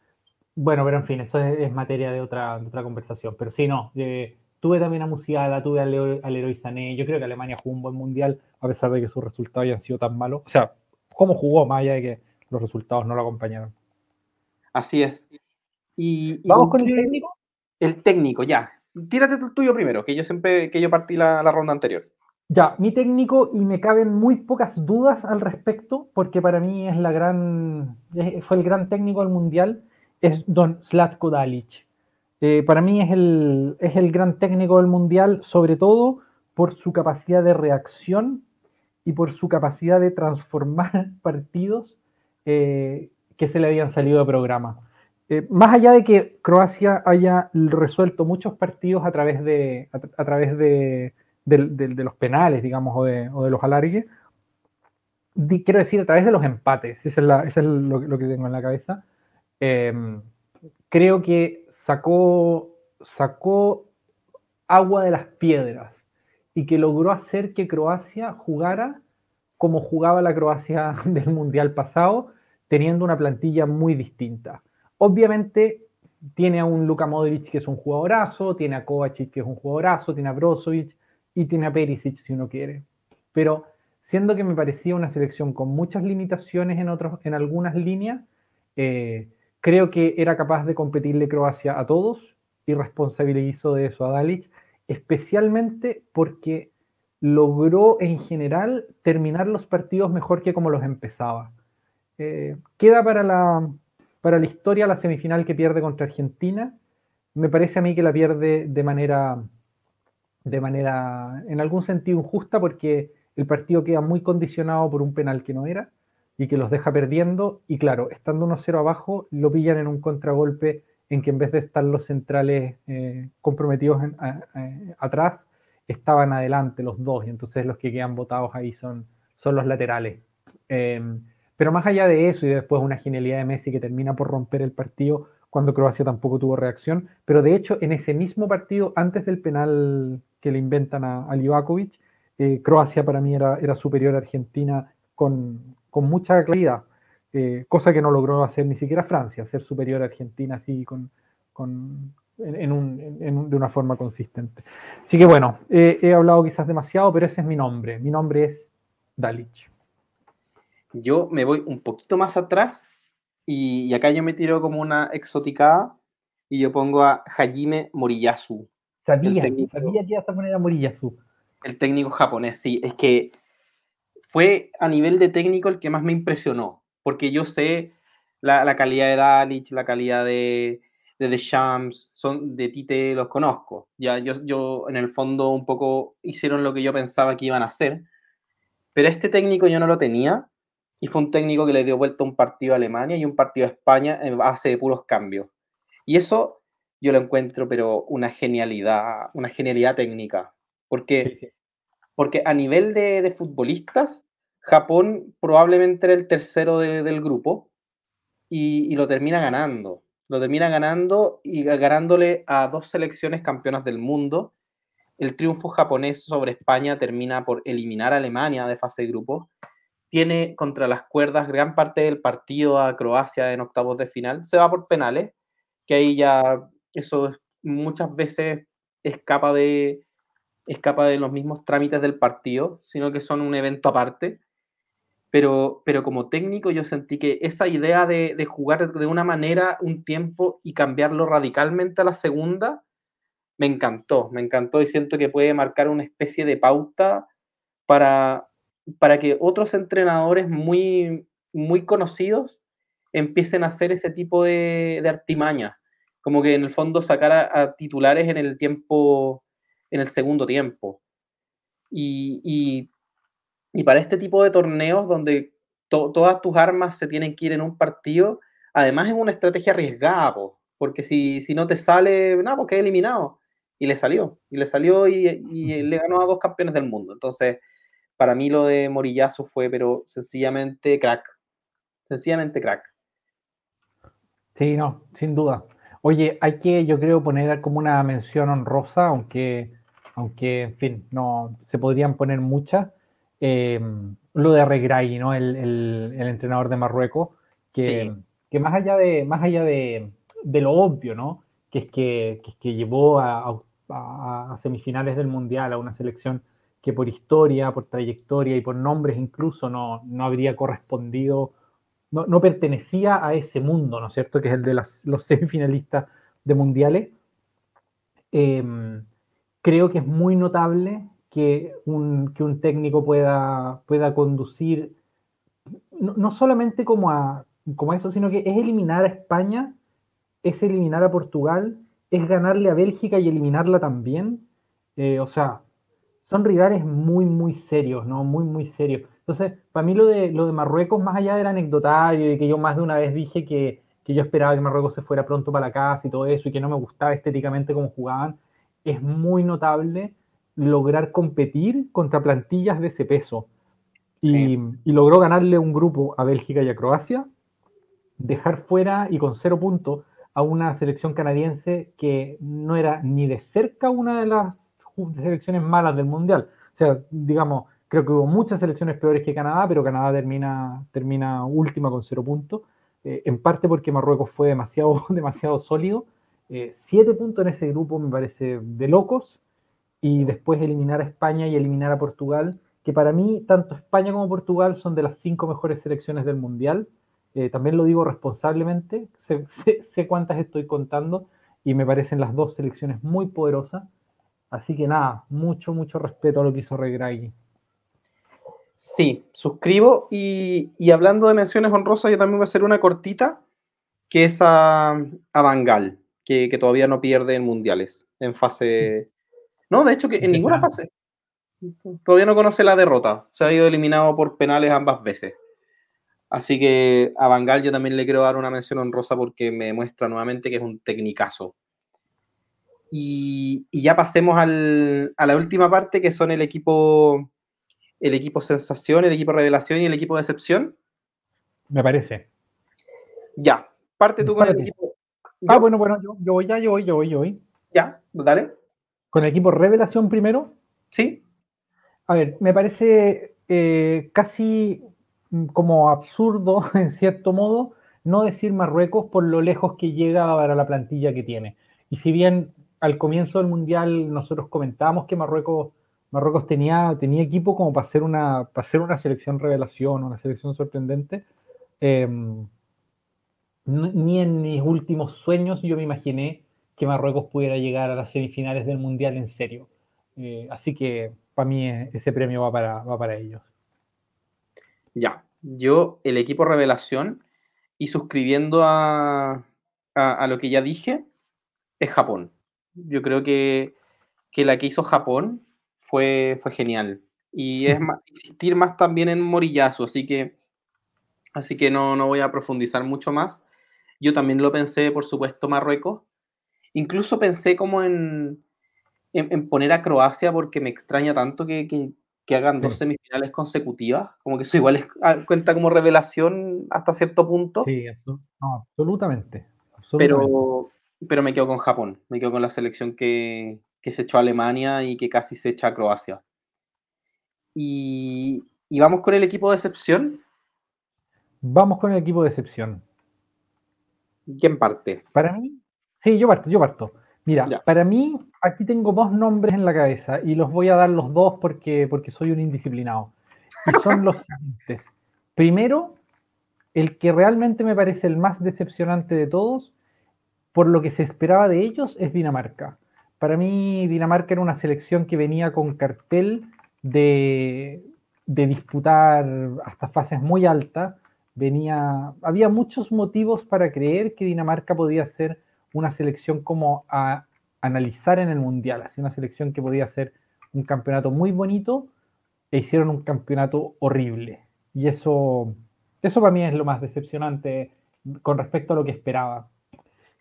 bueno, pero en fin, eso es, es materia de otra, de otra conversación. Pero sí, no, eh, Tuve también a Musiala, tuve al, al Leroy Sané. Yo creo que Alemania jugó un buen mundial, a pesar de que sus resultados hayan sido tan malos. O sea, cómo jugó, más allá de que los resultados no lo acompañaron. Así es. ¿Y, y ¿Vamos con el técnico? El técnico, ya. Tírate el tuyo primero, que yo siempre, que yo partí la, la ronda anterior. Ya, mi técnico, y me caben muy pocas dudas al respecto, porque para mí es la gran, fue el gran técnico del mundial, es Don Slatko Dalic. Eh, para mí es el, es el gran técnico del mundial, sobre todo por su capacidad de reacción y por su capacidad de transformar partidos eh, que se le habían salido de programa. Eh, más allá de que Croacia haya resuelto muchos partidos a través de, a, través de, de, los penales, digamos, o de, o los alargues, quiero decir, a través de los empates, eso es, la, es lo, que tengo en la cabeza, eh, creo que sacó, sacó agua de las piedras y que logró hacer que Croacia jugara como jugaba la Croacia del Mundial pasado, teniendo una plantilla muy distinta. Obviamente tiene a un Luka Modric que es un jugadorazo, tiene a Kovacic que es un jugadorazo, tiene a Brozovic y tiene a Perisic si uno quiere. Pero siendo que me parecía una selección con muchas limitaciones en, otros, en algunas líneas, eh, Creo que era capaz de competirle Croacia a todos y responsabilizó de eso a Dalic, especialmente porque logró en general terminar los partidos mejor que como los empezaba. Eh, queda para la, para la historia la semifinal que pierde contra Argentina. Me parece a mí que la pierde de manera, de manera, en algún sentido injusta, porque el partido queda muy condicionado por un penal que no era y que los deja perdiendo. Y claro, estando 1-0 abajo, lo pillan en un contragolpe en que en vez de estar los centrales eh, comprometidos atrás, estaban adelante los dos. Y entonces los que quedan votados ahí son, son los laterales. Eh, pero más allá de eso, y después una genialidad de Messi que termina por romper el partido cuando Croacia tampoco tuvo reacción. Pero de hecho, en ese mismo partido, antes del penal que le inventan a, a Livakovic, eh, Croacia para mí era, era superior a Argentina con, con mucha claridad, eh, cosa que no logró hacer ni siquiera Francia, ser superior a Argentina así con, con en, en un, en, de una forma consistente. Así que bueno, eh, he hablado quizás demasiado, pero ese es mi nombre. Mi nombre es Dalich. Yo me voy un poquito más atrás y, y acá yo me tiro como una exoticada y yo pongo a Hajime Moriyasu. Sabía, técnico, sabía que ibas a poner a Moriyasu. El técnico japonés, sí, es que fue a nivel de técnico el que más me impresionó, porque yo sé La, calidad de Dalic, la calidad de, de Deschamps, son de Tite, los conozco. Ya yo, yo, en el fondo, un poco hicieron lo que yo pensaba que iban a hacer. Pero este técnico yo no lo tenía y fue un técnico que le dio vuelta un partido a Alemania y un partido a España en base de puros cambios. Y eso yo lo encuentro, pero una genialidad, una genialidad técnica. Porque, porque a nivel de, futbolistas, Japón probablemente era el tercero del grupo y, lo termina ganando. Lo termina ganando y ganándole a dos selecciones campeonas del mundo. El triunfo japonés sobre España termina por eliminar a Alemania de fase de grupo tiene contra las cuerdas gran parte del partido a Croacia en octavos de final, se va por penales, que ahí ya eso muchas veces escapa de, escapa de los mismos trámites del partido, sino que son un evento aparte. Pero, pero como técnico yo sentí que esa idea de, jugar de una manera un tiempo y cambiarlo radicalmente a la segunda, me encantó, me encantó y siento que puede marcar una especie de pauta para, para que otros entrenadores muy, muy conocidos empiecen a hacer ese tipo de, de artimaña. Como que en el fondo sacar a, titulares en el tiempo, en el segundo tiempo. Y, para este tipo de torneos donde todas tus armas se tienen que ir en un partido, además es una estrategia arriesgada, porque si, si, no te sale, nada, porque es eliminado. Y le salió, y le salió y, y le ganó a dos campeones del mundo. Entonces, para mí lo de Morillazo fue, pero sencillamente crack. Sencillamente crack. Sí, no, sin duda. Oye, hay que, yo creo, poner como una mención honrosa, aunque, aunque en fin, no se podrían poner muchas. Eh, lo de Regray, ¿no? El, entrenador de Marruecos, que, que, más allá de, más allá de, lo obvio, ¿no? Que es que, que, llevó a, a, semifinales del Mundial a una selección que por historia, por trayectoria y por nombres incluso no, no habría correspondido, no, no, pertenecía a ese mundo, ¿no es cierto?, que es el de los semifinalistas de mundiales. Em, creo que es muy notable que un, que un técnico pueda, pueda conducir, no, no solamente como a, como eso, sino que es eliminar a España, es eliminar a Portugal, es ganarle a Bélgica y eliminarla también. Eh, o sea, son rivales muy, muy serios, ¿no? Muy, muy serios. Entonces, para mí lo de, lo de Marruecos, más allá del anecdotario y que yo más de una vez dije que, que yo esperaba que Marruecos se fuera pronto para la casa y todo eso y que no me gustaba estéticamente cómo jugaban, es muy notable lograr competir contra plantillas de ese peso. Y, y, logró ganarle un grupo a Bélgica y a Croacia, dejar fuera y con cero puntos a una selección canadiense que no era ni de cerca una de las selecciones malas del Mundial. O sea, digamos, creo que hubo muchas selecciones peores que Canadá, pero Canadá termina, termina última con cero puntos, eh, en parte porque Marruecos fue demasiado, demasiado sólido. Eh, siete puntos en ese grupo me parece de locos, y después eliminar a España y eliminar a Portugal, que para mí tanto España como Portugal son de las cinco mejores selecciones del Mundial. Eh, también lo digo responsablemente, sé, sé cuántas estoy contando y me parecen las dos selecciones muy poderosas. Así que nada, mucho, mucho respeto a lo que hizo Regragui. Sí, suscribo. Y, hablando de menciones honrosas, yo también voy a hacer una cortita, que es a, a Bangal, que, todavía no pierde en mundiales, en fase... No, de hecho, que en ninguna fase. Todavía no conoce la derrota. Se ha ido eliminado por penales ambas veces. Así que a Bangal yo también le quiero dar una mención honrosa porque me demuestra nuevamente que es un tecnicazo. Y, ya pasemos a la última parte, que son el equipo, el equipo sensación, el equipo revelación y el equipo decepción. Me parece. Ya, parte tú con el equipo. Ah, bueno, bueno, yo, voy ya, yo voy, yo voy, yo voy. Ya, dale. ¿Con el equipo revelación primero? Sí. A ver, me parece eh, casi como absurdo, en cierto modo, no decir Marruecos por lo lejos que llega para la plantilla que tiene. Y si bien al comienzo del Mundial nosotros comentábamos que Marruecos, Marruecos tenía, tenía equipo como para hacer, una, para hacer una selección revelación, una selección sorprendente. Em, ni en mis últimos sueños yo me imaginé que Marruecos pudiera llegar a las semifinales del Mundial en serio. Eh, así que para mí ese premio va para, va para ellos. Ya, yo el equipo revelación y suscribiendo a, lo que ya dije, es Japón. Yo creo que, la que hizo Japón fue, fue genial. Y es más, insistir más también en Moriyasu, así que, así que no, no voy a profundizar mucho más. Yo también lo pensé, por supuesto, Marruecos. Incluso pensé como en, en, poner a Croacia porque me extraña tanto que, que, hagan dos semifinales consecutivas. Como que eso igual ah, cuenta como revelación hasta cierto punto. Sí, absolutamente, Pero, pero me quedo con Japón. Me quedo con la selección que, que se echó a Alemania y que casi se echa a Croacia. Y, y vamos con el equipo de excepción. Vamos con el equipo de excepción. ¿Quién parte? Para mí, sí, yo parto, yo parto. Mira, para mí, aquí tengo dos nombres en la cabeza y los voy a dar los dos porque, porque soy un indisciplinado. Y son los siguientes. Primero, el que realmente me parece el más decepcionante de todos, por lo que se esperaba de ellos, es Dinamarca. Para mí, Dinamarca era una selección que venía con cartel de, de disputar hasta fases muy altas. Venía, había muchos motivos para creer que Dinamarca podía ser una selección como a analizar en el Mundial, así una selección que podía ser un campeonato muy bonito e hicieron un campeonato horrible. Y eso, eso para mí es lo más decepcionante con respecto a lo que esperaba.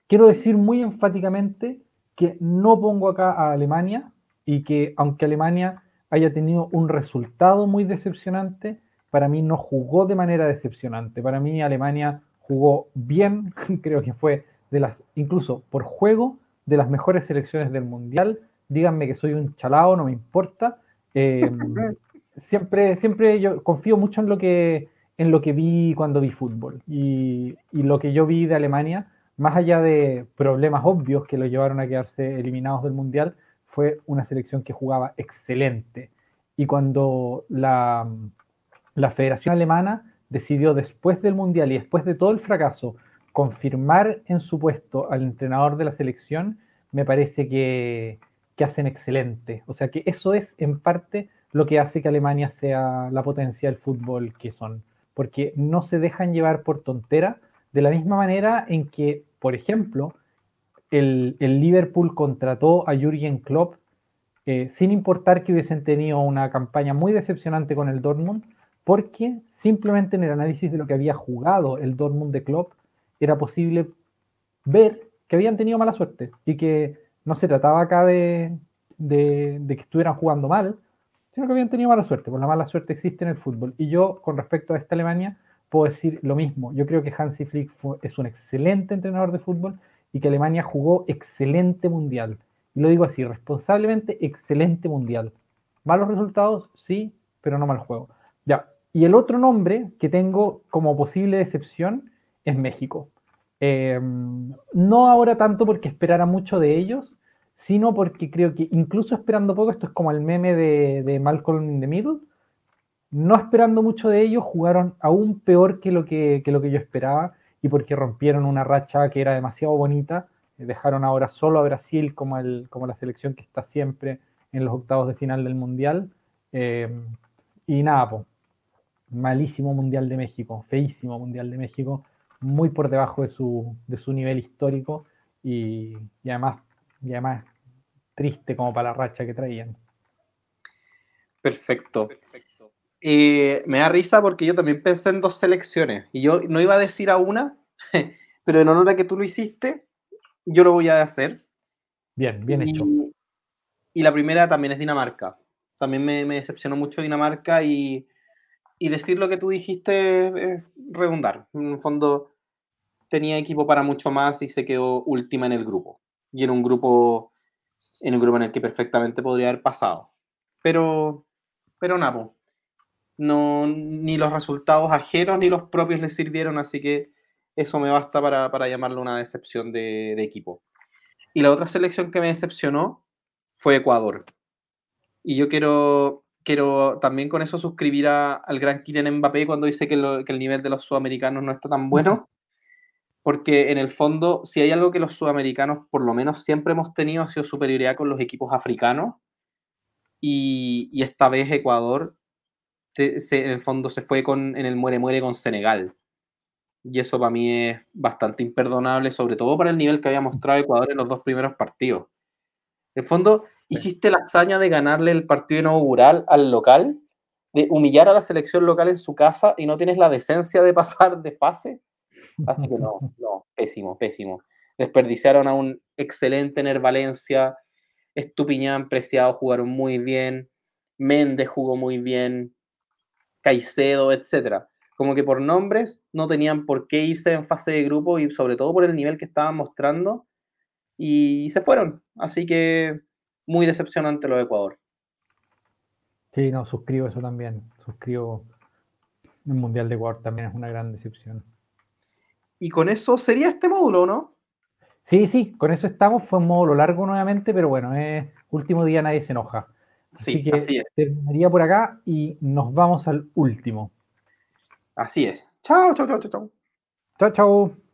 Quiero decir muy enfáticamente que no pongo acá a Alemania y que aunque Alemania haya tenido un resultado muy decepcionante, para mí no jugó de manera decepcionante. Para mí Alemania jugó bien, creo que fue de las, incluso por juego, de las mejores selecciones del Mundial. Díganme que soy un chalao, no me importa. Em, siempre, siempre yo confío mucho en lo que, en lo que vi cuando vi fútbol. Y, y, lo que yo vi de Alemania, más allá de problemas obvios que lo llevaron a quedarse eliminados del Mundial, fue una selección que jugaba excelente. Y cuando la, la Federación Alemana decidió después del Mundial y después de todo el fracaso confirmar en su puesto al entrenador de la selección, me parece que, hacen excelente. O sea que eso es en parte lo que hace que Alemania sea la potencia del fútbol que son, porque no se dejan llevar por tontera, de la misma manera en que, por ejemplo, el, Liverpool contrató a Jürgen Klopp eh, sin importar que hubiesen tenido una campaña muy decepcionante con el Dortmund, porque simplemente en el análisis de lo que había jugado el Dortmund de Klopp, era posible ver que habían tenido mala suerte y que no se trataba acá de, que estuvieran jugando mal, sino que habían tenido mala suerte, porque la mala suerte existe en el fútbol. Y yo, con respecto a esta Alemania, puedo decir lo mismo. Yo creo que Hansi Flick es un excelente entrenador de fútbol y que Alemania jugó excelente mundial. Y lo digo así, responsablemente excelente mundial. Malos resultados, sí, pero no mal juego. Ya. Y el otro nombre que tengo como posible decepción es México. Eh, no ahora tanto porque esperara mucho de ellos, sino porque creo que incluso esperando poco, esto es como el meme de, Malcolm in the Middle, no esperando mucho de ellos, jugaron aún peor que lo que, lo que yo esperaba y porque rompieron una racha que era demasiado bonita, eh, dejaron ahora solo a Brasil como, el, como la selección que está siempre en los octavos de final del Mundial. Eh, y nada, malísimo Mundial de México, feísimo Mundial de México muy por debajo de su, de su nivel histórico y, además, y además triste como para la racha que traían. Perfecto. Eh, me da risa porque yo también pensé en dos selecciones y yo no iba a decir a una, pero en honor a que tú lo hiciste, yo lo voy a hacer. Bien, bien hecho. Y la primera también es Dinamarca. También me, me decepcionó mucho Dinamarca y, y decir lo que tú dijiste es redundar. En el fondo tenía equipo para mucho más y se quedó última en el grupo. Y en un grupo en un grupo en el que perfectamente podría haber pasado. Pero, pero nada, no, ni los resultados ajenos ni los propios le sirvieron, así que eso me basta para, para llamarlo una decepción de, de equipo. Y la otra selección que me decepcionó fue Ecuador. Y yo quiero quiero también con eso suscribir al gran Kylian Mbappé cuando dice que, el nivel de los sudamericanos no está tan bueno, porque en el fondo, si hay algo que los sudamericanos por lo menos siempre hemos tenido, ha sido superioridad con los equipos africanos, y, esta vez Ecuador en el fondo se fue con, en el muere-muere con Senegal. Y eso para mí es bastante imperdonable, sobre todo para el nivel que había mostrado Ecuador en los dos primeros partidos. En el fondo, hiciste la hazaña de ganarle el partido inaugural al local, de humillar a la selección local en su casa y no tienes la decencia de pasar de fase. Así que no, no, pésimo, pésimo. Desperdiciaron a un excelente Ner Valencia, Estupiñán, Preciado jugaron muy bien, Méndez jugó muy bien, Caicedo, etcétera como que por nombres no tenían por qué irse en fase de grupo y sobre todo por el nivel que estaban mostrando y se fueron. Así que muy decepcionante lo de Ecuador. Sí, no, suscribo eso también. Suscribo el Mundial de Ecuador también es una gran decepción. Y con eso sería este módulo, ¿no? Sí, sí, con eso estamos. Fue un módulo largo nuevamente, pero bueno, es último día, nadie se enoja. Así sí, que así es. terminaría por acá y nos vamos al último. Así es. Chao, chao, chao, chao. Chao, chao.